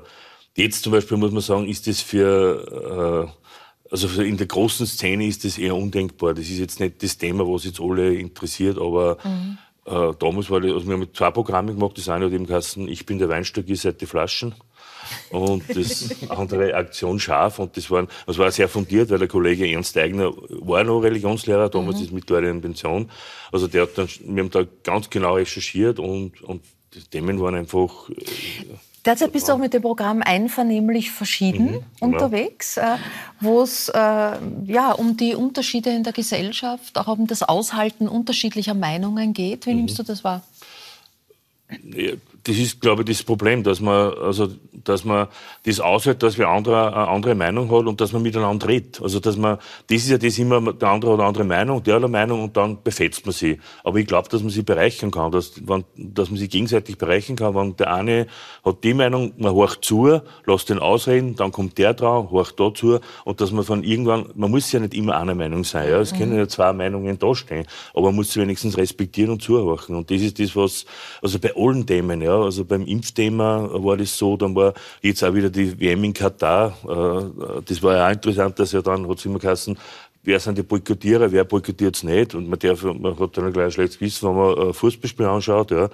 jetzt zum Beispiel muss man sagen, ist das für, äh, also in der großen Szene ist das eher undenkbar. Das ist jetzt nicht das Thema, was jetzt alle interessiert, aber äh, damals war das, also wir haben zwei Programme gemacht. Das eine hat eben geheißen, ich bin der Weinstock, ihr seid die Flaschen. Und das andere Aktion scharf. Und das, waren, das war sehr fundiert, weil der Kollege Ernst Eigner war noch Religionslehrer, damals ist mittlerweile in Pension. Also der hat dann, wir haben da ganz genau recherchiert und, und die Themen waren einfach, äh, Derzeit bist du auch mit dem Programm Einvernehmlich verschieden genau. unterwegs, äh, wo es äh, ja, um die Unterschiede in der Gesellschaft, auch um das Aushalten unterschiedlicher Meinungen geht. Wie nimmst du das wahr? Das ist, glaube ich, das Problem, dass man, also, dass man das aushält, dass wir andere, eine andere Meinung hat und dass man miteinander redet. Also, dass man, das ist ja das immer, der andere hat eine andere Meinung, der hat eine Meinung und dann befetzt man sie. Aber ich glaube, dass man sie bereichern kann, dass, wenn, dass man sie gegenseitig bereichern kann, wenn der eine hat die Meinung, man horcht zu, lässt den ausreden, dann kommt der dran, horcht da zu und dass man von irgendwann, man muss ja nicht immer einer Meinung sein, ja. Es können ja zwei Meinungen dastehen, aber man muss sie wenigstens respektieren und zuhorchen. Und das ist das, was, also bei allen Themen, ja, also beim Impfthema war das so, dann war jetzt auch wieder die WM in Katar, äh, das war ja auch interessant, dass ja dann, hat's immer geheißen, wer sind die Boykottierer, wer boykottiert es nicht und man darf, man hat dann gleich ein schlechtes Gewissen, wenn man äh, Fußballspiel anschaut, ja.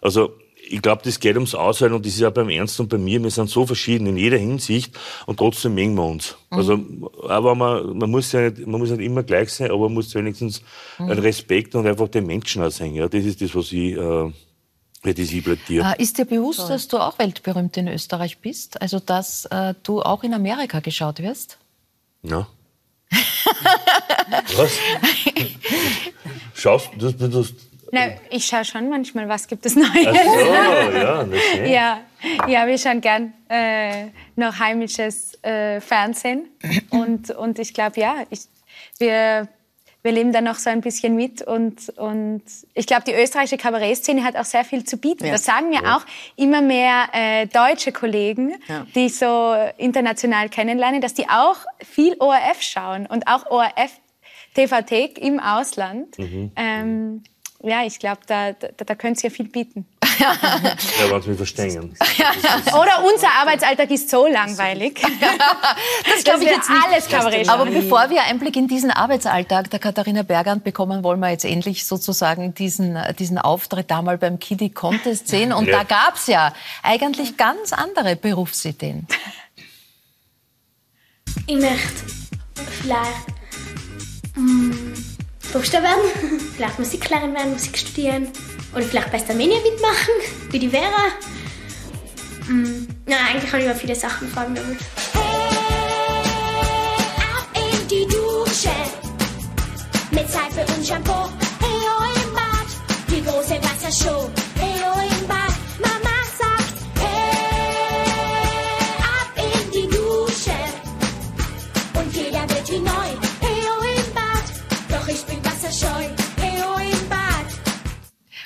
Also, ich glaube, das geht ums Aushalten und das ist auch beim Ernst und bei mir. Wir sind so verschieden in jeder Hinsicht und trotzdem mengen wir uns. Mhm. Also, aber man, man muss ja nicht, man muss nicht immer gleich sein, aber man muss wenigstens mhm. einen Respekt und einfach den Menschen auch sehen. Ja, das ist das, was ich, äh, das ich plädiere. Ist dir bewusst, dass du auch weltberühmt in Österreich bist? Also, dass äh, du auch in Amerika geschaut wirst? Ja. was? Schaust du, du, du na, ich schaue schon manchmal, was gibt es Neues. Ach so, ja, okay. ja, ja, wir schauen gern äh, noch heimisches äh, Fernsehen. Und, und ich glaube, ja, ich, wir, wir leben da noch so ein bisschen mit. Und, und ich glaube, die österreichische Kabarettszene hat auch sehr viel zu bieten. Ja. Das sagen mir ja. auch immer mehr äh, deutsche Kollegen, ja. die ich so international kennenlernen, dass die auch viel ORF schauen und auch ORF TVT im Ausland. Mhm. Ähm, ja, ich glaube, da, da, da könnt ihr ja viel bieten. Ja, was wir verstehen. Oder unser Arbeitsalltag ist so langweilig. das glaube ich jetzt nicht. Alles Kabarett. Aber bevor wir Einblick in diesen Arbeitsalltag der Katharina Bergand bekommen, wollen wir jetzt endlich sozusagen diesen, diesen Auftritt da mal beim Kiddie Contest sehen. Und ja. da gab es ja eigentlich ganz andere Berufsideen. Ich möchte vielleicht... Mm, Buchstaben werden, vielleicht Musiklehrerin werden, Musik studieren oder vielleicht bei Starmania mitmachen, wie die Vera. Mm, na, eigentlich habe ich über viele Sachen vorgenommen. Hey, ab in die Dusche mit Seife und Shampoo. Hey, oh, im Bad, die große Wassershow.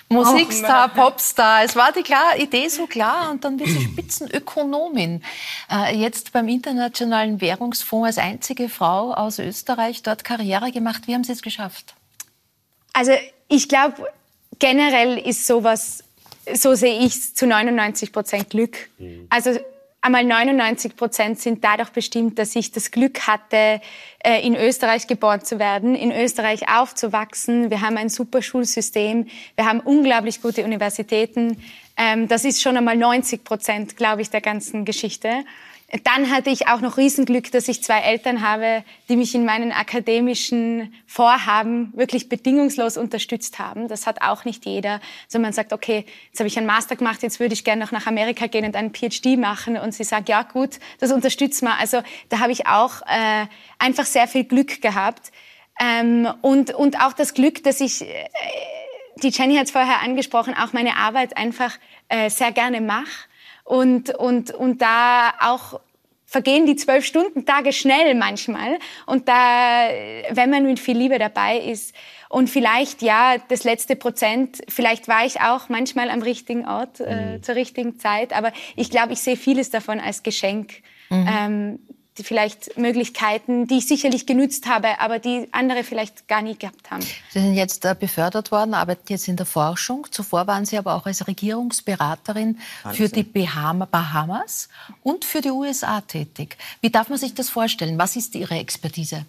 Musikstar, Popstar. Es war die klare Idee so klar und dann wird sie Spitzenökonomin. Äh, jetzt beim Internationalen Währungsfonds als einzige Frau aus Österreich dort Karriere gemacht. Wie haben Sie es geschafft? Also ich glaube, generell ist sowas, so sehe ich es, zu 99 Prozent Glück. Mhm. Also einmal 99 Prozent sind dadurch bestimmt, dass ich das Glück hatte, äh, in Österreich geboren zu werden, in Österreich aufzuwachsen. Wir haben ein super Schulsystem, wir haben unglaublich gute Universitäten. Ähm, das ist schon einmal 90 Prozent, glaube ich, der ganzen Geschichte. Dann hatte ich auch noch Riesenglück, dass ich zwei Eltern habe, die mich in meinen akademischen Vorhaben wirklich bedingungslos unterstützt haben. Das hat auch nicht jeder. Also man sagt, okay, jetzt habe ich einen Master gemacht, jetzt würde ich gerne noch nach Amerika gehen und einen PhD machen. Und sie sagt, ja gut, das unterstützt man. Also da habe ich auch äh, einfach sehr viel Glück gehabt. Ähm, und, und auch das Glück, dass ich, äh, die Jenny hat es vorher angesprochen, auch meine Arbeit einfach äh, sehr gerne mache und, und, und da auch vergehen die zwölf Stunden Tage schnell manchmal. Und da, wenn man mit viel Liebe dabei ist und vielleicht, ja, das letzte Prozent, vielleicht war ich auch manchmal am richtigen Ort, äh, mhm. zur richtigen Zeit. Aber ich glaube, ich sehe vieles davon als Geschenk. Mhm. Ähm, vielleicht Möglichkeiten, die ich sicherlich genützt habe, aber die andere vielleicht gar nie gehabt haben. Sie sind jetzt äh, befördert worden, arbeiten jetzt in der Forschung. Zuvor waren Sie aber auch als Regierungsberaterin für die Bahamas und für die USA tätig. Wie darf man sich das vorstellen? Was ist Ihre Expertise?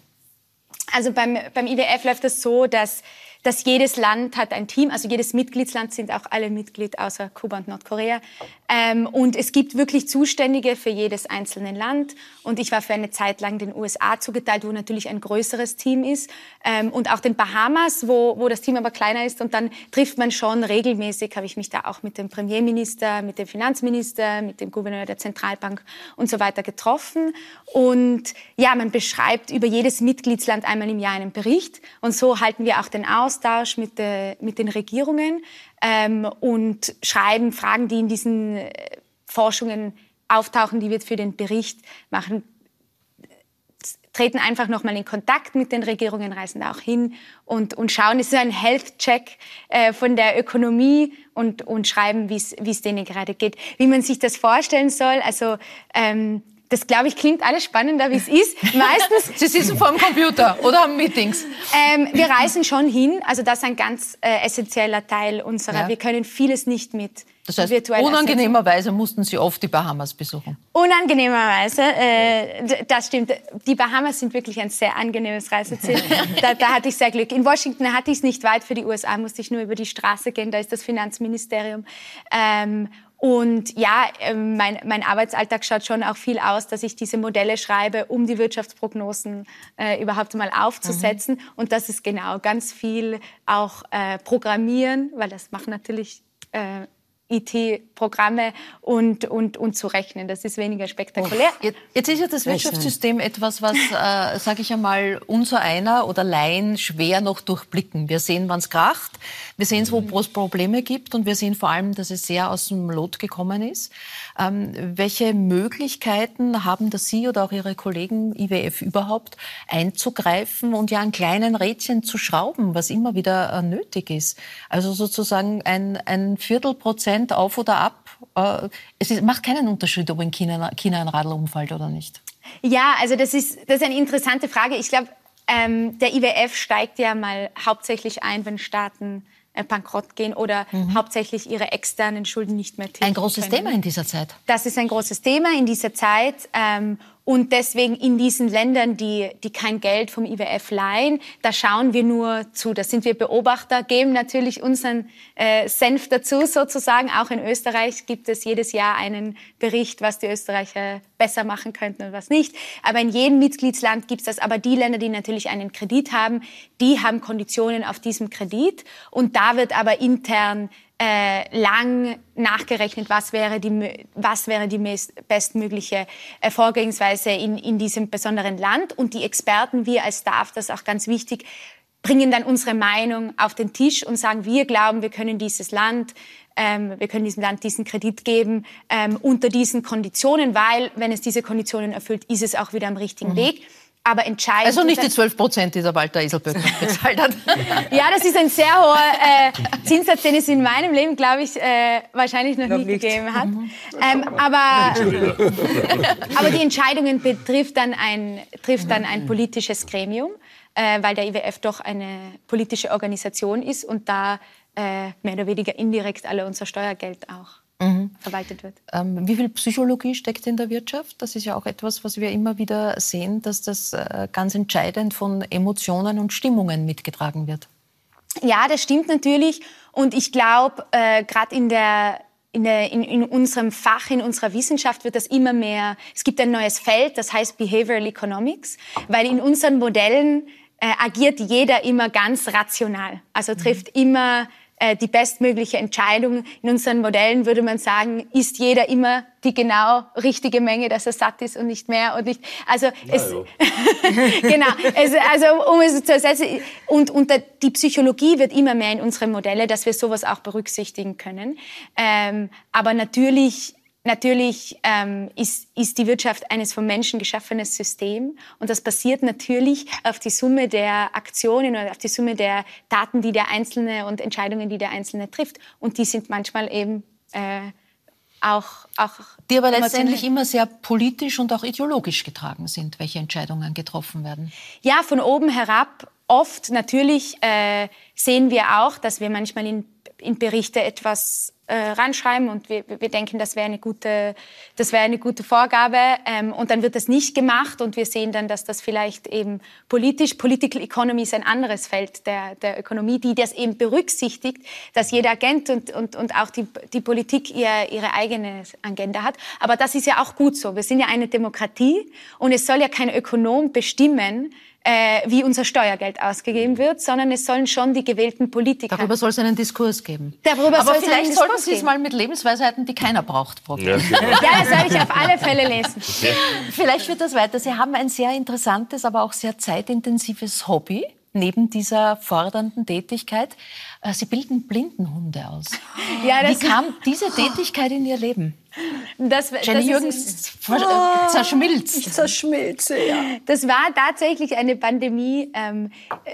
Also beim, beim IWF läuft es das so, dass dass jedes Land hat ein Team, also jedes Mitgliedsland sind auch alle Mitglied außer Kuba und Nordkorea. Ähm, und es gibt wirklich Zuständige für jedes einzelne Land. Und ich war für eine Zeit lang den USA zugeteilt, wo natürlich ein größeres Team ist. Ähm, und auch den Bahamas, wo, wo das Team aber kleiner ist. Und dann trifft man schon regelmäßig, habe ich mich da auch mit dem Premierminister, mit dem Finanzminister, mit dem Gouverneur der Zentralbank und so weiter getroffen. Und ja, man beschreibt über jedes Mitgliedsland einmal im Jahr einen Bericht. Und so halten wir auch den aus Austausch mit, de, mit den Regierungen ähm, und schreiben Fragen, die in diesen äh, Forschungen auftauchen, die wir für den Bericht machen, treten einfach nochmal in Kontakt mit den Regierungen, reisen da auch hin und, und schauen. Es ist ein Health-Check äh, von der Ökonomie und, und schreiben, wie es denen gerade geht. Wie man sich das vorstellen soll, also ähm, das glaube ich klingt alles spannender, wie es ist. Meistens. Sie sitzen vor dem Computer oder haben Meetings. Ähm, wir reisen schon hin. Also das ist ein ganz äh, essentieller Teil unserer. Ja. Wir können vieles nicht mit Das heißt, ersetzen. unangenehmerweise mussten Sie oft die Bahamas besuchen. Unangenehmerweise, äh, das stimmt. Die Bahamas sind wirklich ein sehr angenehmes Reiseziel. da, da hatte ich sehr Glück. In Washington hatte ich es nicht weit. Für die USA musste ich nur über die Straße gehen. Da ist das Finanzministerium. Ähm, und ja, ähm, mein, mein Arbeitsalltag schaut schon auch viel aus, dass ich diese Modelle schreibe, um die Wirtschaftsprognosen äh, überhaupt mal aufzusetzen. Und das ist genau ganz viel auch äh, Programmieren, weil das machen natürlich äh, IT-Programme und, und, und zu rechnen. Das ist weniger spektakulär. Jetzt, jetzt ist ja das Wirtschaftssystem etwas, was, äh, sage ich einmal, unser einer oder Laien schwer noch durchblicken. Wir sehen, wann es kracht, wir sehen es, wo es Probleme gibt und wir sehen vor allem, dass es sehr aus dem Lot gekommen ist. Ähm, welche Möglichkeiten haben das Sie oder auch Ihre Kollegen IWF überhaupt einzugreifen und ja an kleinen Rädchen zu schrauben, was immer wieder äh, nötig ist? Also sozusagen ein, ein Viertelprozent auf oder ab. Äh, es ist, macht keinen Unterschied, ob in China, China ein Radl umfällt oder nicht. Ja, also das ist, das ist eine interessante Frage. Ich glaube, ähm, der IWF steigt ja mal hauptsächlich ein, wenn Staaten äh, bankrott gehen oder hauptsächlich ihre externen Schulden nicht mehr tilgen Ein großes können. Thema in dieser Zeit. Das ist ein großes Thema in dieser Zeit. Ähm, und deswegen in diesen Ländern, die, die kein Geld vom IWF leihen, da schauen wir nur zu. Da sind wir Beobachter, geben natürlich unseren äh, Senf dazu sozusagen. Auch in Österreich gibt es jedes Jahr einen Bericht, was die Österreicher besser machen könnten und was nicht. Aber in jedem Mitgliedsland gibt es das. Aber die Länder, die natürlich einen Kredit haben, die haben Konditionen auf diesem Kredit. Und da wird aber intern äh, lang nachgerechnet, was wäre die, was wäre die bestmögliche äh, Vorgehensweise in, in diesem besonderen Land. Und die Experten, wir als Staff, das ist auch ganz wichtig, bringen dann unsere Meinung auf den Tisch und sagen, wir glauben, wir können dieses Land, ähm, wir können diesem Land diesen Kredit geben ähm, unter diesen Konditionen, weil wenn es diese Konditionen erfüllt, ist es auch wieder am richtigen Weg. Aber entscheidend Also nicht die 12 Prozent, die der Walter Iselböck bezahlt hat. ja, das ist ein sehr hoher äh, Zinssatz, den es in meinem Leben, glaube ich, äh, wahrscheinlich noch, nie nicht. gegeben hat. Ähm, aber, aber die Entscheidungen betrifft dann ein, trifft dann ein politisches Gremium, äh, weil der IWF doch eine politische Organisation ist und da äh, mehr oder weniger indirekt alle unser Steuergeld auch verwaltet wird. Ähm, wie viel Psychologie steckt in der Wirtschaft? Das ist ja auch etwas, was wir immer wieder sehen, dass das äh, ganz entscheidend von Emotionen und Stimmungen mitgetragen wird. Ja, das stimmt natürlich. Und ich glaube, äh, gerade in der in, der, in, in unserem Fach, in unserer Wissenschaft wird das immer mehr, es gibt ein neues Feld, das heißt Behavioral Economics, weil in unseren Modellen äh, agiert jeder immer ganz rational, also trifft immer äh, die bestmögliche Entscheidung. In unseren Modellen würde man sagen, isst jeder immer die genau richtige Menge, dass er satt ist und nicht mehr und nicht. Also es, genau. Es, also um es zu ersetzen und, und die Psychologie wird immer mehr in unsere Modelle, dass wir sowas auch berücksichtigen können. Ähm, aber natürlich Natürlich ähm, ist, ist die Wirtschaft eines vom Menschen geschaffenes System und das basiert natürlich auf die Summe der Aktionen oder auf die Summe der Daten, die der Einzelne und Entscheidungen, die der Einzelne trifft. Und die sind manchmal eben äh, auch, auch Die aber letztendlich immer sehr politisch und auch ideologisch getragen sind, welche Entscheidungen getroffen werden. Ja, von oben herab. Oft natürlich äh, sehen wir auch, dass wir manchmal in, in Berichte etwas äh, reinschreiben und wir, wir denken, das wäre eine gute, das wäre eine gute Vorgabe ähm, und dann wird das nicht gemacht und wir sehen dann, dass das vielleicht eben politisch, Political Economy ist ein anderes Feld der, der Ökonomie, die das eben berücksichtigt, dass jeder Agent und, und, und auch die, die Politik ihr, ihre eigene Agenda hat. Aber das ist ja auch gut so. Wir sind ja eine Demokratie und es soll ja kein Ökonom bestimmen, äh, wie unser Steuergeld ausgegeben wird, sondern es sollen schon die gewählten Politiker. Darüber soll es einen Diskurs geben. Darüber Aber soll es einen vielleicht sollten Sie es mal mit Lebensweisheiten, die keiner braucht, probieren. Ja, genau. Ja, das werde ich auf alle Fälle lesen. Vielleicht wird das weiter. Sie haben ein sehr interessantes, aber auch sehr zeitintensives Hobby neben dieser fordernden Tätigkeit. Äh, Sie bilden Blindenhunde aus. Ja, Wie kam diese Tätigkeit in Ihr Leben? Das, Jenny das Jürgens ver- zerschmilzt. Zerschmilze, ja. Das war tatsächlich eine Pandemie. Ähm, äh,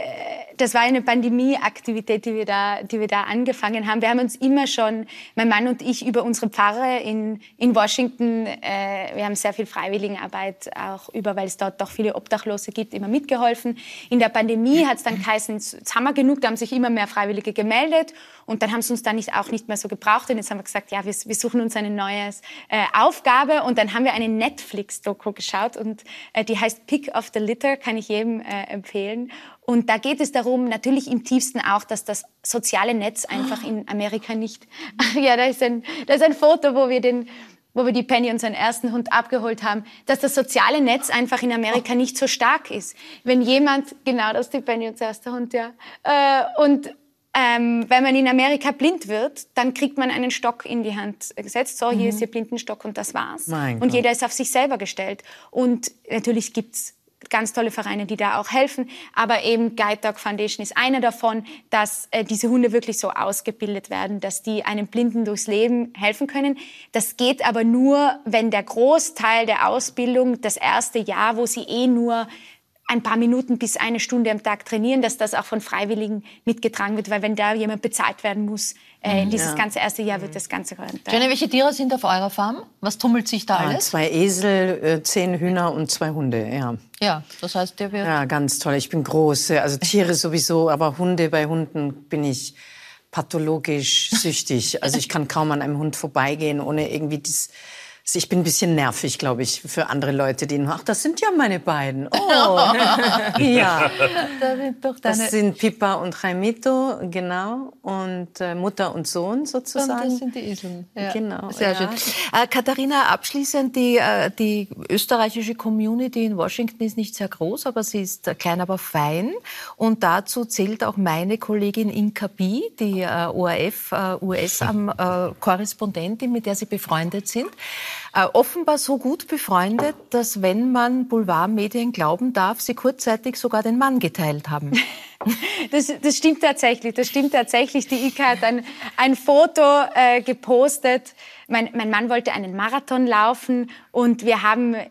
das war eine Pandemieaktivität, die wir da, die wir da angefangen haben. Wir haben uns immer schon, mein Mann und ich, über unsere Pfarre in, in Washington, äh, wir haben sehr viel Freiwilligenarbeit auch über, weil es dort doch viele Obdachlose gibt, immer mitgeholfen. In der Pandemie hat es dann geheißen, jetzt haben wir genug, da haben sich immer mehr Freiwillige gemeldet und dann haben sie uns dann nicht, auch nicht mehr so gebraucht und jetzt haben wir gesagt, ja, wir, wir suchen uns eine neue äh, Aufgabe und dann haben wir eine Netflix-Doku geschaut und äh, die heißt Pick of the Litter, kann ich jedem äh, empfehlen. Und da geht es darum, natürlich im tiefsten auch, dass das soziale Netz einfach in Amerika nicht, ja, da ist ein, da ist ein Foto, wo wir den, wo wir die Penny unseren ersten Hund abgeholt haben, dass das soziale Netz einfach in Amerika nicht so stark ist. Wenn jemand, genau, das ist die Penny unser erster Hund, ja, äh, und ähm, wenn man in Amerika blind wird, dann kriegt man einen Stock in die Hand gesetzt. So, hier ist Ihr Blindenstock und das war's. Mein und Gott. jeder ist auf sich selber gestellt. Und natürlich gibt's ganz tolle Vereine, die da auch helfen. Aber eben Guide Dog Foundation ist einer davon, dass äh, diese Hunde wirklich so ausgebildet werden, dass die einem Blinden durchs Leben helfen können. Das geht aber nur, wenn der Großteil der Ausbildung, das erste Jahr, wo sie eh nur ein paar Minuten bis eine Stunde am Tag trainieren, dass das auch von Freiwilligen mitgetragen wird, weil wenn da jemand bezahlt werden muss, äh, dieses ganze erste Jahr wird das Ganze Jenny, welche Tiere sind auf eurer Farm? Was tummelt sich da Ah, alles? Zwei Esel, äh, zehn Hühner und zwei Hunde, ja. Ja, das heißt, der wird Ja, ganz toll. Ich bin große, also Tiere sowieso, aber Hunde, bei Hunden bin ich pathologisch süchtig. Also ich kann kaum an einem Hund vorbeigehen, ohne irgendwie das... Ich bin ein bisschen nervig, glaube ich, für andere Leute, die, ach, das sind ja meine beiden. Oh, ja. da sind doch deine Das sind Pippa und Jaimito, genau, und äh, Mutter und Sohn Und sozusagen. das sind die Eseln. Ja. Genau, Sehr ja. schön. Äh, Katharina, abschließend, die, äh, die österreichische Community in Washington ist nicht sehr groß, aber sie ist äh, klein, aber fein. Und dazu zählt auch meine Kollegin Inka B., die äh, ORF-US-Korrespondentin, mit der Sie befreundet sind. Äh, offenbar so gut befreundet, dass, wenn man Boulevardmedien glauben darf, Sie kurzzeitig sogar den Mann geteilt haben. Das, das stimmt tatsächlich. Das stimmt tatsächlich. Die Ika hat ein, ein Foto äh, gepostet. Mein, mein Mann wollte einen Marathon laufen und wir haben äh,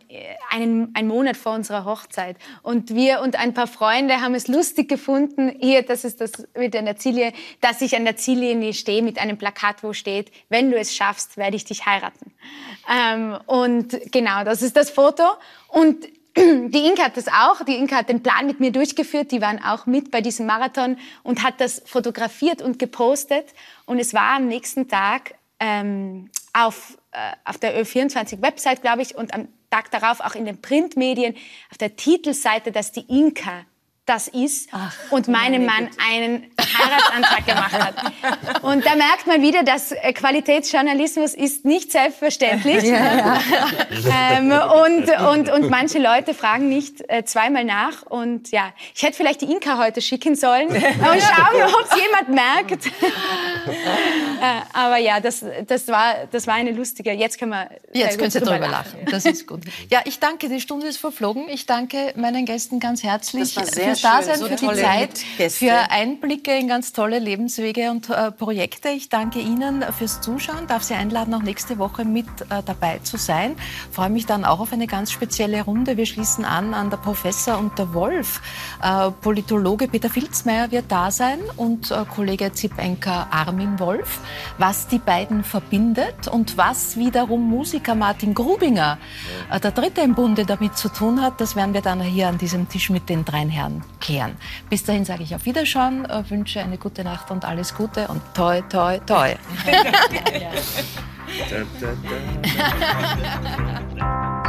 einen, einen Monat vor unserer Hochzeit. Und wir und ein paar Freunde haben es lustig gefunden, hier, das ist das mit der Nazilie, dass ich an der Ziellinie stehe mit einem Plakat, wo steht, wenn du es schaffst, werde ich dich heiraten. Ähm, und genau, das ist das Foto. Und die Inka hat das auch. Die Inka hat den Plan mit mir durchgeführt. Die waren auch mit bei diesem Marathon und hat das fotografiert und gepostet. Und es war am nächsten Tag ähm, auf, äh, auf der Ö24-Website, glaube ich, und am Tag darauf auch in den Printmedien auf der Titelseite, dass die Inka das ist und meinem Mann einen Heiratsantrag gemacht hat. Und da merkt man wieder, dass äh, Qualitätsjournalismus ist nicht selbstverständlich. ähm, und, und, und manche Leute fragen nicht äh, zweimal nach. Und ja, ich hätte vielleicht die Inka heute schicken sollen und schauen, ob es jemand merkt. äh, aber ja, das, das, war, das war eine lustige. Jetzt können wir Jetzt können Sie drüber drüber lachen. Das ist gut. Ja, ich danke, die Stunde ist verflogen. Ich danke meinen Gästen ganz herzlich Das war sehr fürs Dasein, so für die Zeit, Gäste. für Einblicke in ganz tolle Lebenswege und äh, Projekte. Ich danke Ihnen fürs Zuschauen, darf Sie einladen, auch nächste Woche mit äh, dabei zu sein. Freue mich dann auch auf eine ganz spezielle Runde. Wir schließen an an der Professor und der Wolf. Äh, Politologe Peter Filzmeier wird da sein und äh, Kollege Zipenka Armin Wolf. Was die beiden verbindet und was wiederum Musiker Martin Grubinger, äh, der Dritte im Bunde, damit zu tun hat, das werden wir dann hier an diesem Tisch mit den dreien Herren klären. Bis dahin sage ich auf Wiederschauen, äh, wünsche eine gute Nacht und alles Gute und toi, toi, toi. Da, da, da.